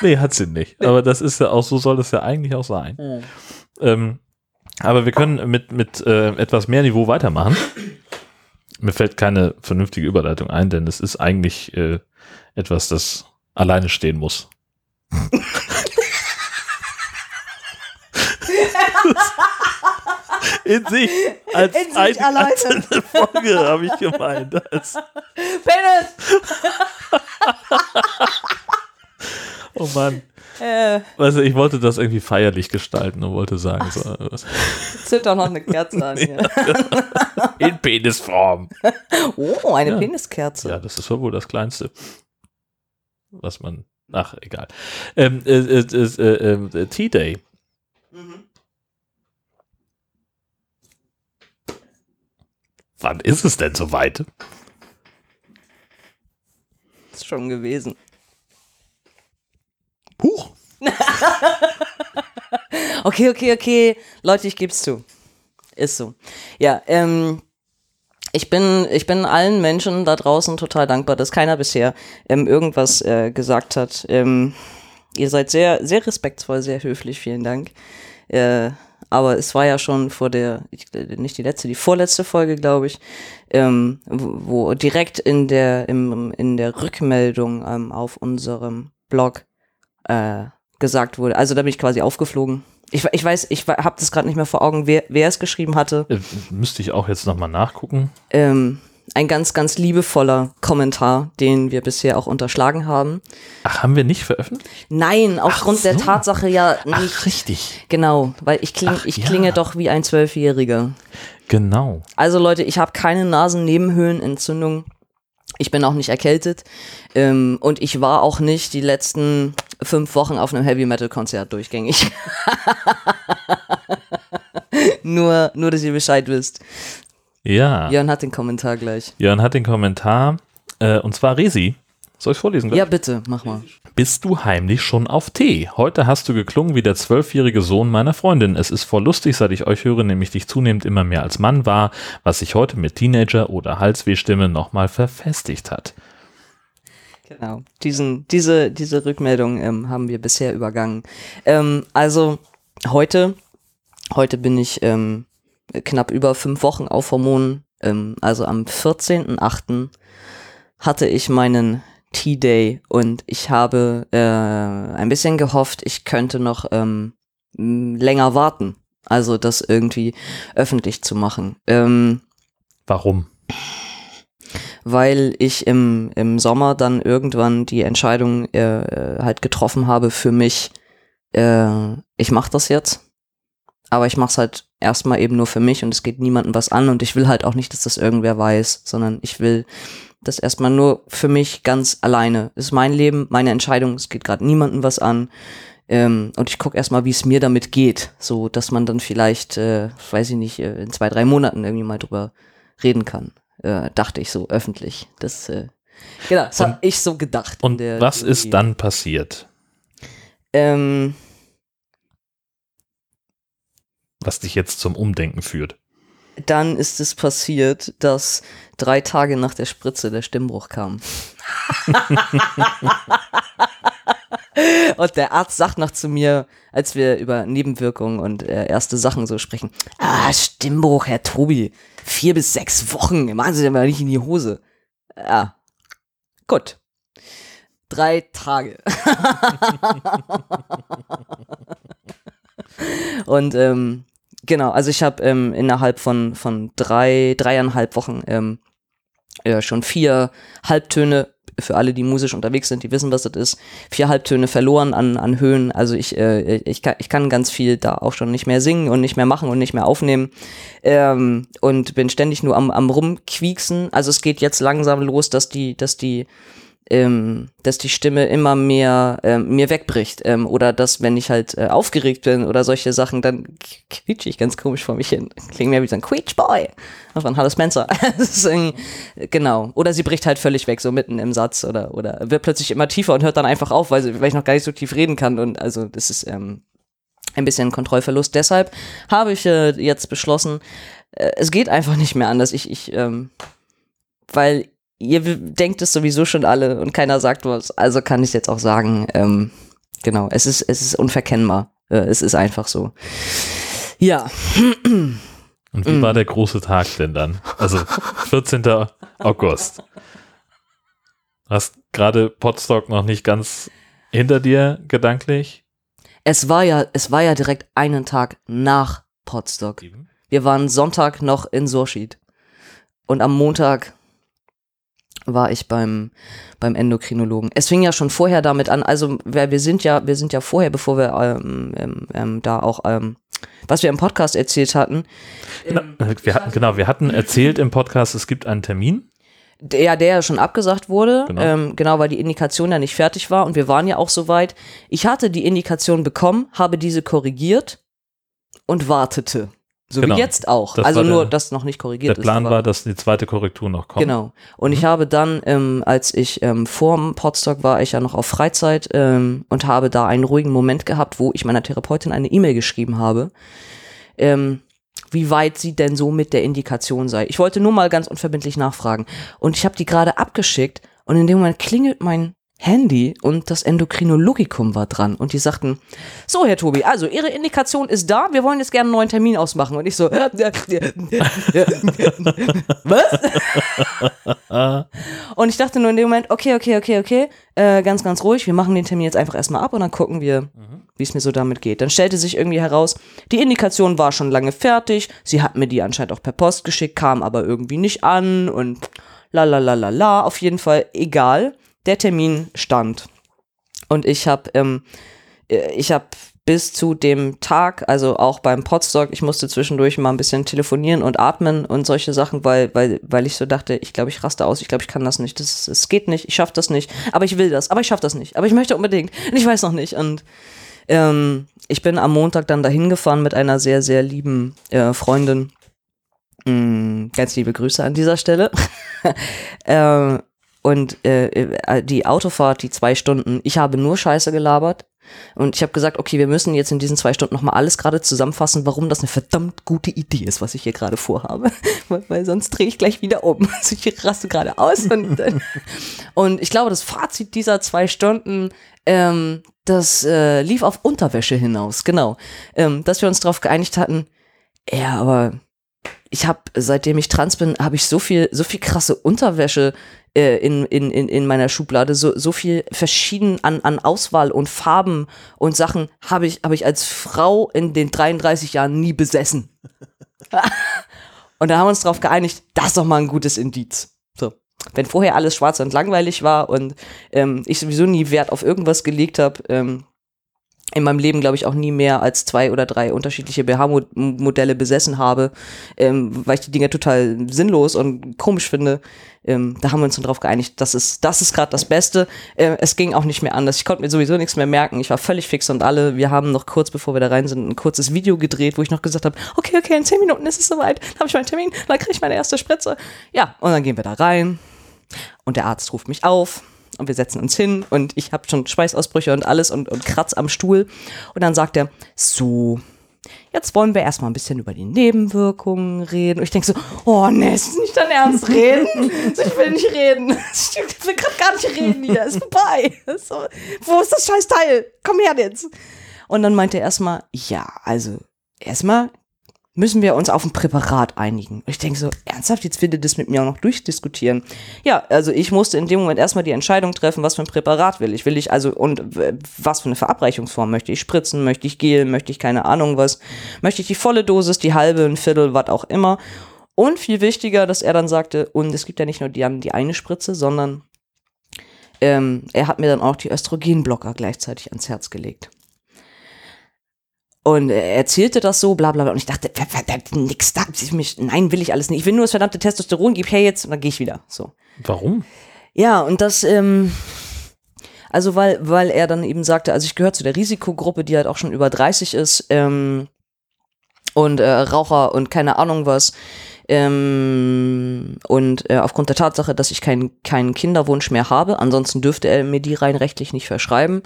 Nee, hat sie nicht. Aber das ist ja auch, so soll es ja eigentlich auch sein. Ähm, aber wir können mit, mit äh, etwas mehr Niveau weitermachen. Mir fällt keine vernünftige Überleitung ein, denn es ist eigentlich äh, etwas, das alleine stehen muss. In sich, als In sich alleine. einzelne Folge, habe ich gemeint. Penis! oh Mann. Äh, du, ich wollte das irgendwie feierlich gestalten und wollte sagen, so, zünd doch noch eine Kerze an hier. in Penisform. Oh, eine Ja. Peniskerze. Ja, das ist wohl das Kleinste, was man. Ach, egal. Ähm, äh, äh, äh, äh, äh, Tea-Day. Mhm. Wann ist es denn soweit? Ist schon gewesen. Okay, okay, okay. Leute, ich geb's zu. Ist so. Ja, ähm, ich bin, ich bin allen Menschen da draußen total dankbar, dass keiner bisher ähm, irgendwas äh, gesagt hat. Ähm, ihr seid sehr, sehr respektvoll, sehr höflich, vielen Dank. Äh, aber es war ja schon vor der, äh, nicht die letzte, die vorletzte Folge, glaube ich, ähm, wo, wo direkt in der, im, in der Rückmeldung ähm, auf unserem Blog äh, gesagt wurde. Also da bin ich quasi aufgeflogen. Ich, ich weiß, ich habe das gerade nicht mehr vor Augen, wer, wer es geschrieben hatte. Äh, müsste ich auch jetzt nochmal nachgucken. Ähm, ein ganz, ganz liebevoller Kommentar, den wir bisher auch unterschlagen haben. Ach, haben wir nicht veröffentlicht? Nein, aufgrund so. der Tatsache ja nicht. Ach, richtig. Genau, weil ich, kling, Ach, ich ja. klinge doch wie ein Zwölfjähriger. Genau. Also Leute, ich habe keine Nasennebenhöhlenentzündung. Ich bin auch nicht erkältet. Ähm, und ich war auch nicht die letzten fünf Wochen auf einem Heavy Metal Konzert durchgängig. nur, nur, dass ihr Bescheid wisst. Ja. Jörn hat den Kommentar gleich. Jörn hat den Kommentar, äh, und zwar Resi. Soll ich vorlesen? gleich? Ja, bitte, mach mal. Bist du heimlich schon auf Tee? Heute hast du geklungen wie der zwölfjährige Sohn meiner Freundin. Es ist voll lustig, seit ich euch höre, nämlich dich zunehmend immer mehr als Mann war, was sich heute mit Teenager- oder Halswehstimme nochmal verfestigt hat. Genau. Diesen, diese, diese Rückmeldung ähm, haben wir bisher übergangen. Ähm, also heute, heute bin ich ähm, knapp über fünf Wochen auf Hormonen. Ähm, also am 14.08. hatte ich meinen T-Day und ich habe äh, ein bisschen gehofft, ich könnte noch ähm, länger warten. Also das irgendwie öffentlich zu machen. Ähm, Warum? Weil ich im, im Sommer dann irgendwann die Entscheidung äh, halt getroffen habe für mich, äh, ich mache das jetzt, aber ich mache es halt erstmal eben nur für mich und es geht niemandem was an und ich will halt auch nicht, dass das irgendwer weiß, sondern ich will das erstmal nur für mich ganz alleine. Ist mein Leben, meine Entscheidung, es geht gerade niemandem was an. Ähm, und ich gucke erstmal, wie es mir damit geht, so dass man dann vielleicht, äh, weiß ich nicht, äh, in zwei, drei Monaten irgendwie mal drüber reden kann. Äh, dachte ich so öffentlich. Das, äh, genau, das habe ich so gedacht. Und was Theorie. ist dann passiert, Ähm, was dich jetzt zum Umdenken führt? dann ist es passiert, dass drei Tage nach der Spritze der Stimmbruch kam. und der Arzt sagt noch zu mir, als wir über Nebenwirkungen und äh, erste Sachen so sprechen, ah, Stimmbruch, Herr Tobi, vier bis sechs Wochen, machen Sie denn mal nicht in die Hose. Ja, gut. Drei Tage. und ähm, Genau, also ich habe ähm, innerhalb von, von drei, dreieinhalb Wochen ähm, äh, schon vier Halbtöne, für alle, die musisch unterwegs sind, die wissen, was das ist, vier Halbtöne verloren an, an Höhen. Also ich, äh, ich, kann, ich kann ganz viel da auch schon nicht mehr singen und nicht mehr machen und nicht mehr aufnehmen. Ähm, und bin ständig nur am, am rumquieksen. Also es geht jetzt langsam los, dass die, dass die ähm, dass die Stimme immer mehr ähm, mir wegbricht ähm, oder dass wenn ich halt äh, aufgeregt bin oder solche Sachen, dann quietsche ich ganz komisch vor mich hin. Klingt mehr wie so ein Quietsch Boy von Hallo Spencer. Genau. Oder sie bricht halt völlig weg, so mitten im Satz oder oder wird plötzlich immer tiefer und hört dann einfach auf, weil, sie, weil ich noch gar nicht so tief reden kann und also das ist ähm, ein bisschen Kontrollverlust. Deshalb habe ich äh, jetzt beschlossen, äh, es geht einfach nicht mehr anders. Ich, ich, ähm, weil ihr denkt es sowieso schon alle und keiner sagt was, also kann ich es jetzt auch sagen. Ähm, genau, es ist, es ist unverkennbar. Äh, es ist einfach so. Ja, Und wie Mm. war der große Tag denn dann? Also 14. August. Hast gerade Podstock noch nicht ganz hinter dir gedanklich? es war ja, es war ja direkt einen Tag nach Potsdok. Wir waren Sonntag noch in Sorschied. Und am Montag war ich beim, beim Endokrinologen. Es fing ja schon vorher damit an, also wir, wir sind ja, wir sind ja vorher, bevor wir ähm, ähm, ähm, da auch, ähm, was wir im Podcast erzählt hatten, Genau, wir hatten, genau, wir hatten erzählt im Podcast, es gibt einen Termin. der, der ja schon abgesagt wurde, Genau. genau. Ähm, genau, weil die Indikation ja nicht fertig war und wir waren ja auch soweit. Ich hatte die Indikation bekommen, habe diese korrigiert und wartete. So Genau. wie jetzt auch. Das also nur, der- dass noch nicht Der korrigiert ist. Plan aber- war, dass die zweite Korrektur noch kommt. Genau. Und ich habe dann, ähm, als ich ähm, vor dem Podstock war, ich ja noch auf Freizeit ähm, und habe da einen ruhigen Moment gehabt, wo ich meiner Therapeutin eine E-Mail geschrieben habe, ähm, wie weit sie denn so mit der Indikation sei. Ich wollte nur mal ganz unverbindlich nachfragen. Und ich habe die gerade abgeschickt und in dem Moment klingelt mein Handy und das Endokrinologikum war dran. Und die sagten, so Herr Tobi, also Ihre Indikation ist da, wir wollen jetzt gerne einen neuen Termin ausmachen. Und ich so, was? und ich dachte nur in dem Moment, okay, okay, okay, okay, äh, ganz, ganz ruhig, wir machen den Termin jetzt einfach erstmal ab und dann gucken wir, wie es mir so damit geht. Dann stellte sich irgendwie heraus, die Indikation war schon lange fertig, sie hat mir die anscheinend auch per Post geschickt, kam aber irgendwie nicht an und la la la la la, auf jeden Fall egal der Termin stand. Und ich habe ähm, äh, ich habe bis zu dem Tag, also auch beim Podstock, ich musste zwischendurch mal ein bisschen telefonieren und atmen und solche Sachen, weil, weil, weil ich so dachte, ich glaube, ich raste aus, ich glaube, ich kann das nicht, das, es geht nicht, ich schaffe das nicht, aber ich will das, aber ich schaffe das nicht, aber ich möchte unbedingt und ich weiß noch nicht und ähm, ich bin am Montag dann dahin gefahren mit einer sehr, sehr lieben äh, Freundin. Mm, ganz liebe Grüße an dieser Stelle. äh, und äh, äh, die Autofahrt, die zwei Stunden, ich habe nur Scheiße gelabert. Und ich habe gesagt, okay, wir müssen jetzt in diesen zwei Stunden nochmal alles gerade zusammenfassen, warum das eine verdammt gute Idee ist, was ich hier gerade vorhabe. weil, weil, sonst drehe ich gleich wieder um. Also ich raste gerade aus. Und, und ich glaube, das Fazit dieser zwei Stunden, ähm, das äh, lief auf Unterwäsche hinaus, genau. Ähm, dass wir uns darauf geeinigt hatten, ja, aber ich habe, seitdem ich trans bin, habe ich so viel, so viel krasse Unterwäsche äh, in, in, in, in meiner Schublade, so, so viel verschieden an, an Auswahl und Farben und Sachen habe ich, habe ich als Frau in den 33 Jahren nie besessen. und da haben wir uns darauf geeinigt, das ist doch mal ein gutes Indiz. So. Wenn vorher alles schwarz und langweilig war und ähm, ich sowieso nie Wert auf irgendwas gelegt habe, ähm, in meinem Leben, glaube ich, auch nie mehr als zwei oder drei unterschiedliche BH-Modelle besessen habe, ähm, weil ich die Dinge total sinnlos und komisch finde. Ähm, da haben wir uns dann drauf geeinigt, das ist, das ist gerade das Beste. Äh, es ging auch nicht mehr anders. Ich konnte mir sowieso nichts mehr merken. Ich war völlig fix und alle. Wir haben noch kurz, bevor wir da rein sind, ein kurzes Video gedreht, wo ich noch gesagt habe, okay, okay, in zehn Minuten ist es soweit. Dann habe ich meinen Termin, dann kriege ich meine erste Spritze. Ja, und dann gehen wir da rein. Und der Arzt ruft mich auf und wir setzen uns hin und ich habe schon Schweißausbrüche und alles und, und Kratz am Stuhl. Und dann sagt er, so, jetzt wollen wir erstmal ein bisschen über die Nebenwirkungen reden. Und ich denke so, oh nee, ist nicht dein Ernst reden? Ich will nicht reden. Ich will gerade gar nicht reden hier. Ist vorbei. So, wo ist das scheiß Teil? Komm her jetzt. Und dann meinte er erstmal, ja, also erstmal müssen wir uns auf ein Präparat einigen. Und ich denke so, ernsthaft, jetzt will ihr das mit mir auch noch durchdiskutieren. Ja, also ich musste in dem Moment erstmal die Entscheidung treffen, was für ein Präparat will ich. Will ich also, und was für eine Verabreichungsform möchte ich spritzen, möchte ich gel, möchte ich keine Ahnung was, möchte ich die volle Dosis, die halbe, ein Viertel, was auch immer. Und viel wichtiger, dass er dann sagte, und es gibt ja nicht nur die, die eine Spritze, sondern ähm, er hat mir dann auch die Östrogenblocker gleichzeitig ans Herz gelegt. Und er erzählte das so, bla bla bla. Und ich dachte, nix da. Nein, will ich alles nicht. Ich will nur das verdammte Testosteron, gib her jetzt und dann gehe ich wieder. So. Warum? Ja, und das, ähm, also weil, weil er dann eben sagte, also ich gehöre zu der Risikogruppe, die halt auch schon über 30 ist, ähm, und äh, Raucher und keine Ahnung was. Ähm, und äh, aufgrund der Tatsache, dass ich keinen keinen Kinderwunsch mehr habe, ansonsten dürfte er mir die rein rechtlich nicht verschreiben,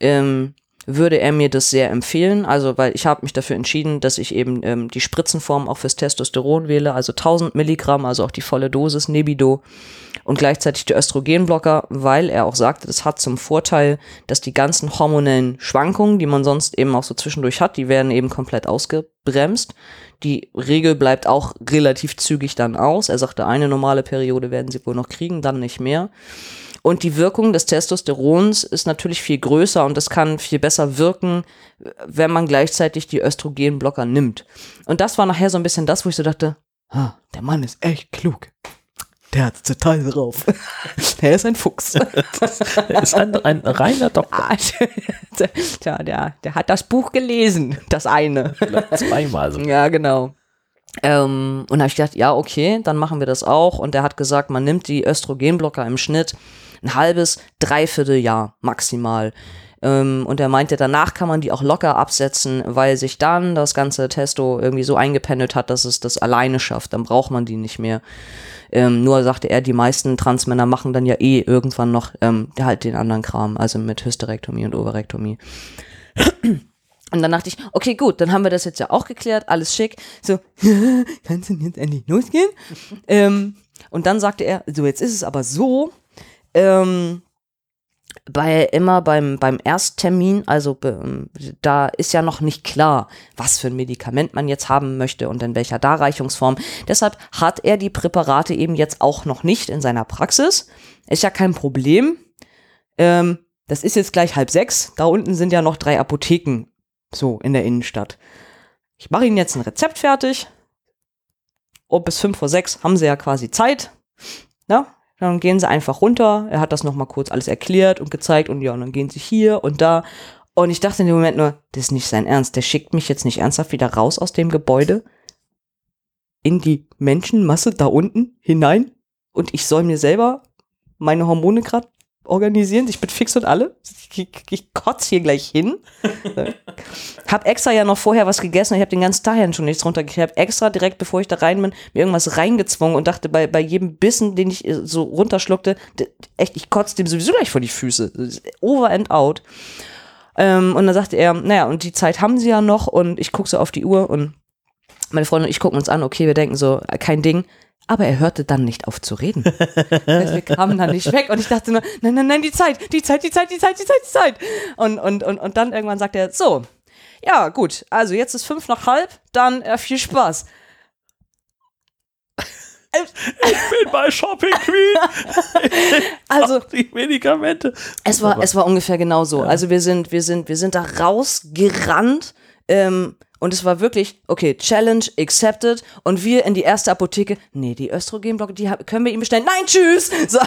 ähm, würde er mir das sehr empfehlen. Also, weil ich habe mich dafür entschieden, dass ich eben ähm, die Spritzenform auch fürs Testosteron wähle, also 1000 Milligramm, also auch die volle Dosis Nebido und gleichzeitig die Östrogenblocker, weil er auch sagte, das hat zum Vorteil, dass die ganzen hormonellen Schwankungen, die man sonst eben auch so zwischendurch hat, die werden eben komplett ausgebremst. Die Regel bleibt auch relativ zügig dann aus. Er sagte, eine normale Periode werden sie wohl noch kriegen, dann nicht mehr. Und die Wirkung des Testosterons ist natürlich viel größer und das kann viel besser wirken, wenn man gleichzeitig die Östrogenblocker nimmt. Und das war nachher so ein bisschen das, wo ich so dachte, ah, der Mann ist echt klug. Der hat total drauf. Der ist ein Fuchs. Er ist ein, ein reiner Doktor. Ah, Tja, der, der hat das Buch gelesen, das eine. Zweimal so. Ja, genau. Ähm, und da habe ich gedacht, ja, okay, dann machen wir das auch. Und der hat gesagt, man nimmt die Östrogenblocker im Schnitt ein halbes, dreiviertel Jahr maximal. Ähm, und er meinte, danach kann man die auch locker absetzen, weil sich dann das ganze Testo irgendwie so eingependelt hat, dass es das alleine schafft. Dann braucht man die nicht mehr. Ähm, nur sagte er, die meisten Transmänner machen dann ja eh irgendwann noch ähm, halt den anderen Kram, also mit Hysterektomie und Ovarektomie. Und dann dachte ich, okay, gut, dann haben wir das jetzt ja auch geklärt, alles schick. So, kannst du jetzt endlich losgehen? ähm, und dann sagte er, so, jetzt ist es aber so, ähm, bei immer beim, beim Ersttermin, also be- da ist ja noch nicht klar, was für ein Medikament man jetzt haben möchte und in welcher Darreichungsform. Deshalb hat er die Präparate eben jetzt auch noch nicht in seiner Praxis. Ist ja kein Problem. Ähm, das ist jetzt gleich halb sechs. Da unten sind ja noch drei Apotheken, so in der Innenstadt. Ich mache Ihnen jetzt ein Rezept fertig. Und bis fünf vor sechs haben Sie ja quasi Zeit. Na, dann gehen Sie einfach runter. Er hat das nochmal kurz alles erklärt und gezeigt. Und ja, und dann gehen Sie hier und da. Und ich dachte in dem Moment nur, das ist nicht sein Ernst. Der schickt mich jetzt nicht ernsthaft wieder raus aus dem Gebäude in die Menschenmasse da unten hinein. Und ich soll mir selber meine Hormone gerade organisieren. Ich bin fix und alle. Ich, ich, kotze hier gleich hin. hab extra ja noch vorher was gegessen. Ich habe den ganzen Tag ja schon nichts runtergekriegt. Ich habe extra direkt, bevor ich da rein bin, mir irgendwas reingezwungen und dachte, bei, bei jedem Bissen, den ich äh, so runterschluckte, echt, ich kotze dem sowieso gleich vor die Füße. Over and out. Ähm, und dann sagte er, naja, und die Zeit haben sie ja noch. Und ich gucke so auf die Uhr und meine Freundin und ich gucken uns an, okay, wir denken so, äh, kein Ding. Aber er hörte dann nicht auf zu reden. Heißt, wir kamen dann nicht weg und ich dachte nur, nein, nein, nein, die Zeit, die Zeit, die Zeit, die Zeit, die Zeit, die Zeit. Und, und, und, und dann irgendwann sagt er, so, ja, gut, also jetzt ist fünf nach halb, dann äh, viel Spaß. bin bei Shopping Queen. Also, die Medikamente. Es war, es war ungefähr genau so. Also wir sind, wir sind, wir sind da rausgerannt ähm, und es war wirklich, okay, Challenge accepted und wir in die erste Apotheke, nee, die Östrogenblocke, die können wir ihm bestellen. Nein, tschüss! So,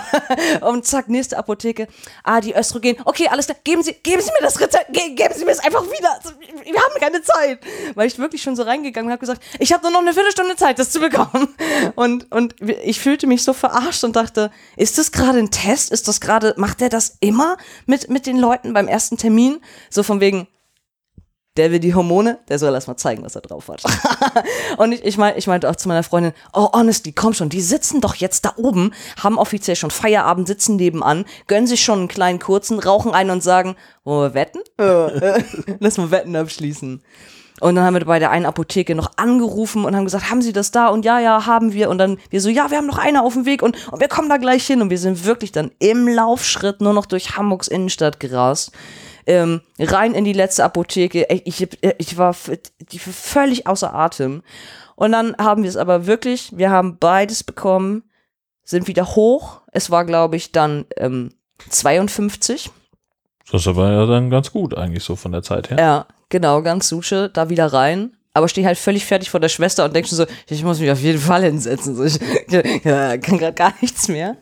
und zack, nächste Apotheke. Ah, die Östrogen, okay, alles klar, geben Sie, geben Sie mir das Rezept, ge geben Sie mir es einfach wieder. Also, Wir haben keine Zeit. Weil ich wirklich schon so reingegangen und habe gesagt, ich habe nur noch eine Viertelstunde Zeit, das zu bekommen. Und, und ich fühlte mich so verarscht und dachte, ist das gerade ein Test? Ist das gerade, macht der das immer mit, mit den Leuten beim ersten Termin? So von wegen, der will die Hormone, der soll erst mal zeigen, was er drauf hat. und ich, ich, mein, ich meinte auch zu meiner Freundin, oh, honestly, komm schon, die sitzen doch jetzt da oben, haben offiziell schon Feierabend, sitzen nebenan, gönnen sich schon einen kleinen kurzen, rauchen einen und sagen, wollen wir wetten? Lass mal Wetten abschließen. Und dann haben wir bei der einen Apotheke noch angerufen und haben gesagt, haben Sie das da? Und ja, ja, haben wir. Und dann wir so, ja, wir haben noch eine auf dem Weg und, und wir kommen da gleich hin. Und wir sind wirklich dann im Laufschritt nur noch durch Hamburgs Innenstadt gerast ähm, rein in die letzte Apotheke. Ich, ich war ich war völlig außer Atem. Und dann haben wir es aber wirklich, wir haben beides bekommen, sind wieder hoch. Es war, glaube ich, dann ähm, 52. Das war ja dann ganz gut eigentlich so von der Zeit her. Ja, genau, ganz Susche, da wieder rein. Aber stehe halt völlig fertig vor der Schwester und denke schon so, ich muss mich auf jeden Fall hinsetzen. So, ich ja, kann gerade gar nichts mehr.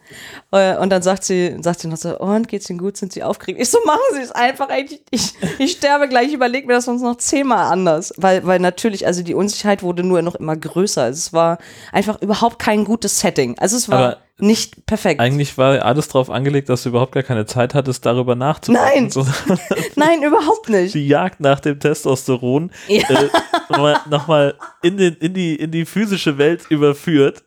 Äh, Und dann sagt sie, sagt sie noch so, und geht's Ihnen gut? Sind Sie aufgeregt? Ich so, machen Sie es einfach. Ich, ich, ich sterbe gleich, ich überlege mir das sonst noch zehnmal anders. Weil, weil natürlich, also die Unsicherheit wurde nur noch immer größer. Also es war einfach überhaupt kein gutes Setting. Also es war Aber nicht perfekt. Eigentlich war alles darauf angelegt, dass du überhaupt gar keine Zeit hattest, darüber nachzudenken. Nein. Nein, überhaupt nicht. die Jagd nach dem Testosteron Ja. äh, nochmal noch mal in, den, in, die, in die physische Welt überführt.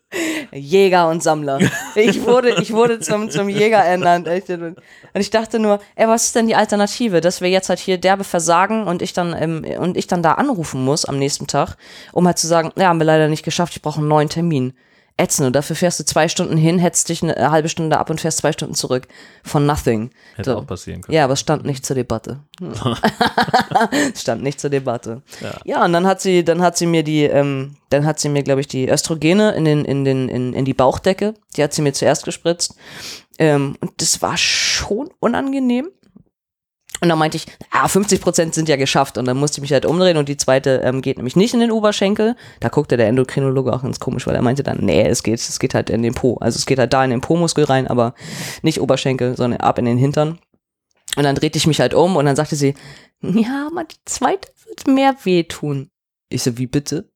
Jäger und Sammler. Ich wurde, ich wurde zum, zum Jäger ernannt. echt. Und ich dachte nur, ey, was ist denn die Alternative? Dass wir jetzt halt hier derbe versagen und ich dann, ähm, und ich dann da anrufen muss am nächsten Tag, um halt zu sagen, ja, haben wir leider nicht geschafft, ich brauche einen neuen Termin. Ätzend. Und dafür fährst du zwei Stunden hin, hetzt dich eine halbe Stunde ab und fährst zwei Stunden zurück. Von nothing. Hätte So. auch passieren können. Ja, aber es stand nicht zur Debatte. es stand nicht zur Debatte. Ja. und dann hat sie, dann hat sie mir die, ähm, dann hat sie mir, glaube ich, die Östrogene in den, in den, in, in die Bauchdecke. Die hat sie mir zuerst gespritzt. Ähm, und das war schon unangenehm. Und dann meinte ich, ah, 50 Prozent sind ja geschafft. Und dann musste ich mich halt umdrehen und die zweite ähm, geht nämlich nicht in den Oberschenkel. Da guckte der Endokrinologe auch ganz komisch, weil er meinte dann, nee, es geht, es geht halt in den Po. Also es geht halt da in den Po-Muskel rein, aber nicht Oberschenkel, sondern ab in den Hintern. Und dann drehte ich mich halt um und dann sagte sie, ja, aber die zweite wird mehr wehtun. Ich so, wie bitte?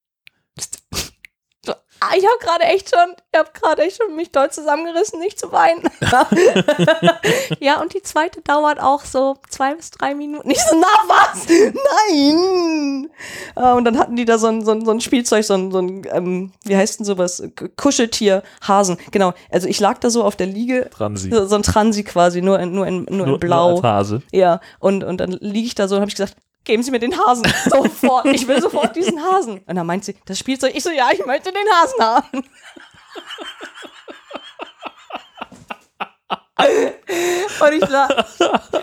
Ah, ich habe gerade echt schon, ich habe gerade echt schon mich doll zusammengerissen, nicht zu weinen. ja, und die zweite dauert auch so zwei bis drei Minuten. Ich so, na was? Nein! Äh, Und dann hatten die da so ein, so ein, so ein Spielzeug, so ein, so ein ähm, wie heißt denn sowas? Kuscheltier, Hasen. Genau. Also ich lag da so auf der Liege. Transi. So, so ein Transi quasi, nur in, nur in, nur in Blau. Nur als Hase. Ja, und, und dann liege ich da so und habe ich gesagt, geben Sie mir den Hasen. Sofort. Ich will sofort diesen Hasen. Und dann meint sie, das Spielzeug. Ich so, ja, ich möchte den Hasen haben. Und ich lag,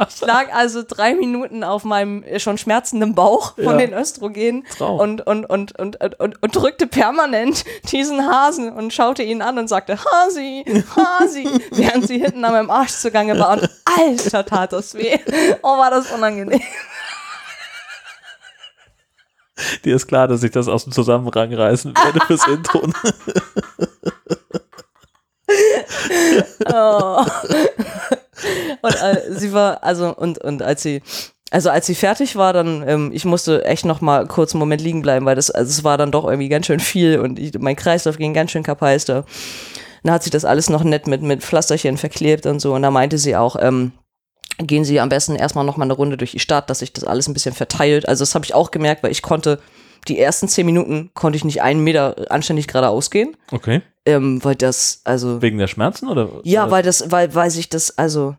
ich lag also drei Minuten auf meinem schon schmerzenden Bauch von Ja. den Östrogenen und, und, und, und, und, und, und drückte permanent diesen Hasen und schaute ihn an und sagte, Hasi, Hasi, während sie hinten an meinem Arsch zugange war. Und alter, tat das weh. Oh, war das unangenehm. Dir ist klar, dass ich das aus dem Zusammenhang reißen werde fürs Intro. Oh. Und äh, sie war, also, und, und als sie, also als sie fertig war, dann, ähm, ich musste echt noch mal kurz einen Moment liegen bleiben, weil das, also es war dann doch irgendwie ganz schön viel und ich, mein Kreislauf ging ganz schön kapeister. Dann hat sie das alles noch nett mit, mit Pflasterchen verklebt und so und da meinte sie auch, ähm, gehen Sie am besten erstmal noch mal eine Runde durch die Stadt, dass sich das alles ein bisschen verteilt. Also das habe ich auch gemerkt, weil ich konnte, die ersten zehn Minuten konnte ich nicht einen Meter anständig geradeaus gehen, Okay. ähm, weil das, also Wegen der Schmerzen oder? ja, weil das, weil, weil sich das, also,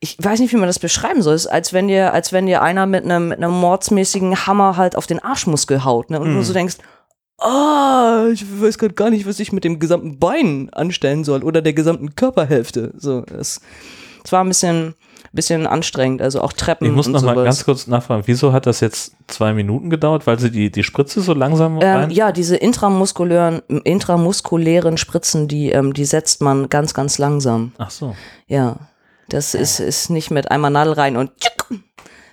ich weiß nicht, wie man das beschreiben soll. Es ist, als wenn dir, als wenn dir einer mit einem, mit einem mordsmäßigen Hammer halt auf den Arschmuskel haut, ne? Und Mhm. du so denkst, ah, ich weiß gerade gar nicht, was ich mit dem gesamten Bein anstellen soll oder der gesamten Körperhälfte. So, es, es war ein bisschen, bisschen anstrengend, also auch Treppen Ich muss noch mal ganz kurz nachfragen, wieso hat das jetzt zwei Minuten gedauert? Weil sie die, die Spritze so langsam Ähm, rein? ja, diese intramuskulären, intramuskulären Spritzen, die, ähm, die setzt man ganz, ganz langsam. Ach so. Ja, das ist, ist nicht mit einmal Nadel rein und tschick,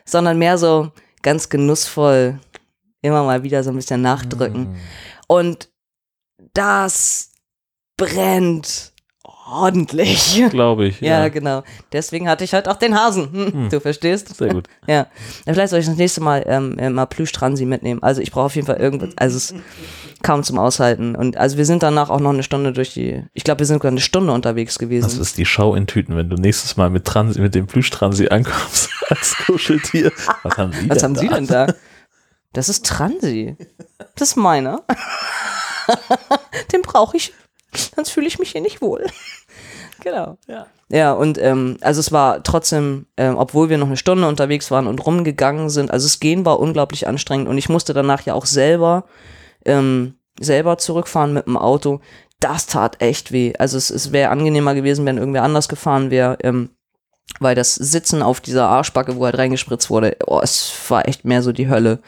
sondern mehr so ganz genussvoll immer mal wieder so ein bisschen nachdrücken. Mhm. Und das brennt ordentlich. Glaube ich. Ja, Ja, genau. Deswegen hatte ich halt auch den Hasen. Hm, Hm. Du verstehst? Sehr gut. Ja. Vielleicht soll ich das nächste Mal ähm, äh, mal Plüschtransi mitnehmen. Also ich brauche auf jeden Fall irgendwas. Also es ist kaum zum Aushalten. Und also wir sind danach auch noch eine Stunde durch die. Ich glaube, wir sind sogar eine Stunde unterwegs gewesen. Das ist die Schau in Tüten, wenn du nächstes Mal mit Transi, mit dem Plüschtransi ankommst als Kuscheltier. Was haben Sie Was denn haben da? Sie denn da? Das ist Transi. Das ist meiner. Den brauche ich, sonst fühle ich mich hier nicht wohl. Genau. Ja. Ja, und ähm, also es war trotzdem, ähm, obwohl wir noch eine Stunde unterwegs waren und rumgegangen sind, also das Gehen war unglaublich anstrengend und ich musste danach ja auch selber, ähm, selber zurückfahren mit dem Auto. Das tat echt weh. Also es, es wäre angenehmer gewesen, wenn irgendwer anders gefahren wäre, ähm, weil das Sitzen auf dieser Arschbacke, wo halt reingespritzt wurde, oh, es war echt mehr so die Hölle.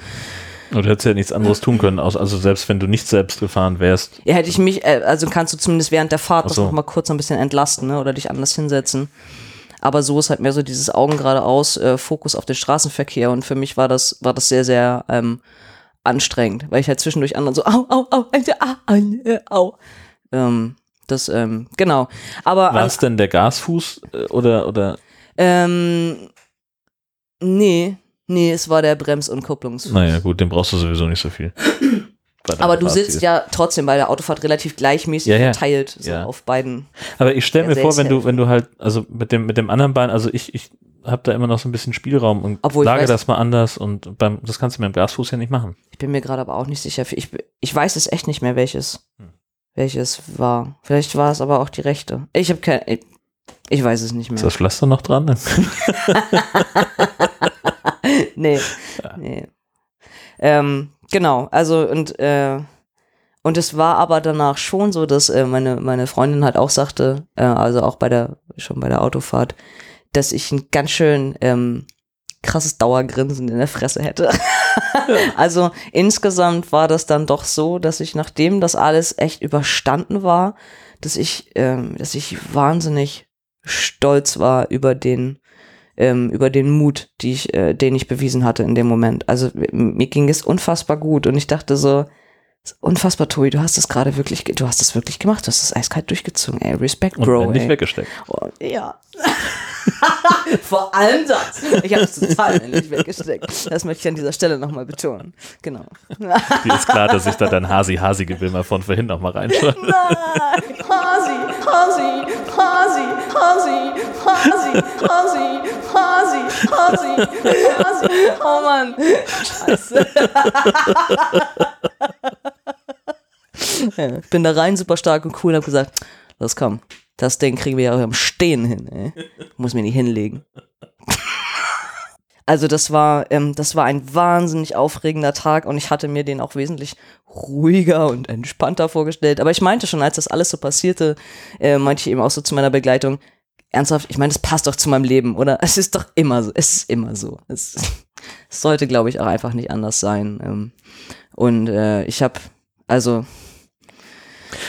Und du hättest ja nichts anderes tun können, also selbst wenn du nicht selbst gefahren wärst. Ja, hätte ich mich, äh, also kannst du zumindest während der Fahrt Ach das so. noch mal kurz ein bisschen entlasten, ne? Oder dich anders hinsetzen. Aber so ist halt mehr so dieses Augen geradeaus, äh, Fokus auf den Straßenverkehr. Und für mich war das, war das sehr, sehr ähm, anstrengend, weil ich halt zwischendurch anderen so, au, au, au, äh, au, au, au. Ähm, das, ähm, genau. Aber War es denn der Gasfuß äh, oder, oder? ähm, nee, nee, es war der Brems- und Kupplungsfuß. Naja, gut, den brauchst du sowieso nicht so viel. Aber du sitzt ja trotzdem bei der Autofahrt relativ gleichmäßig Ja, ja. verteilt, so Ja. auf beiden. Aber ich stelle mir vor, wenn du, wenn du halt, also mit dem, mit dem anderen Bein, also ich, ich habe da immer noch so ein bisschen Spielraum und Obwohl lage weiß- das mal anders und beim, das kannst du mit dem Gasfuß ja nicht machen. Ich bin mir gerade aber auch nicht sicher. Ich, ich weiß es echt nicht mehr, welches, Hm. welches war. Vielleicht war es aber auch die rechte. Ich habe kein, ich, ich weiß es nicht Ist mehr. das Pflaster noch dran? nee, nee. Ähm, genau, also und äh, und es war aber danach schon so, dass äh, meine meine Freundin halt auch sagte, äh, also auch bei der schon bei der Autofahrt, dass ich ein ganz schön ähm, krasses Dauergrinsen in der Fresse hätte. also insgesamt war das dann doch so, dass ich nachdem das alles echt überstanden war, dass ich ähm, dass ich wahnsinnig stolz war über den ähm, über den Mut, die ich, äh, den ich bewiesen hatte in dem Moment. Also mir ging es unfassbar gut und ich dachte so, unfassbar, Tobi, du hast es gerade wirklich, du hast es wirklich gemacht, du hast es eiskalt durchgezogen, ey, Respect, Und Bro, nicht ey. weggesteckt. Oh, ja. Vor allem das. Ich habe es total endlich weggesteckt. Das möchte ich an dieser Stelle nochmal betonen. Genau. Dir ist klar, dass ich da dein Hasi-Hasi-Gewimmer von vorhin noch mal reinschreibe. Nein! Hasi, Hasi, Hasi, Hasi, Hasi, Hasi, Hasi, Hasi, Hasi. Oh Mann. Scheiße. ja, ich bin da rein super stark und cool und hab gesagt, los komm, das Ding kriegen wir ja auch am Stehen hin. Ey. Muss mir nicht hinlegen. Also das war, ähm, das war ein wahnsinnig aufregender Tag und ich hatte mir den auch wesentlich ruhiger und entspannter vorgestellt. Aber ich meinte schon, als das alles so passierte, äh, meinte ich eben auch so zu meiner Begleitung, ernsthaft, ich meine, das passt doch zu meinem Leben, oder? Es ist doch immer so. Es ist immer so. Es, es sollte, glaube ich, auch einfach nicht anders sein. Ähm, und äh, ich habe, also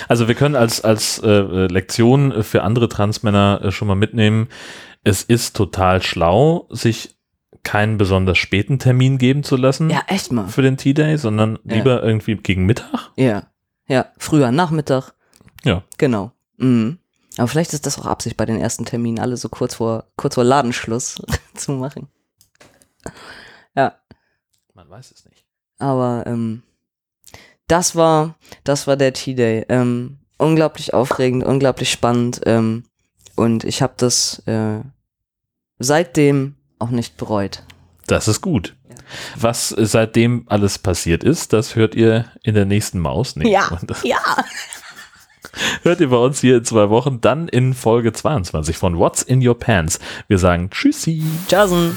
Also wir können als, als äh, Lektion für andere Transmänner äh, schon mal mitnehmen, es ist total schlau, sich keinen besonders späten Termin geben zu lassen ja, echt mal. für den T-Day, sondern Ja. lieber irgendwie gegen Mittag. Ja, ja, früher Nachmittag. Ja. Genau. Mhm. Aber vielleicht ist das auch Absicht bei den ersten Terminen, alle so kurz vor, kurz vor Ladenschluss zu machen. Ja, Man weiß es nicht. aber ähm, das war, das war der T-Day. Ähm, unglaublich aufregend, unglaublich spannend. Ähm, und ich habe das äh, seitdem auch nicht bereut. Das ist gut. Ja. Was seitdem alles passiert ist, das hört ihr in der nächsten Maus. Nee, Ja. Ja. hört ihr bei uns hier in zwei Wochen, dann in Folge 22 von What's in Your Pants. Wir sagen Tschüssi. Jason.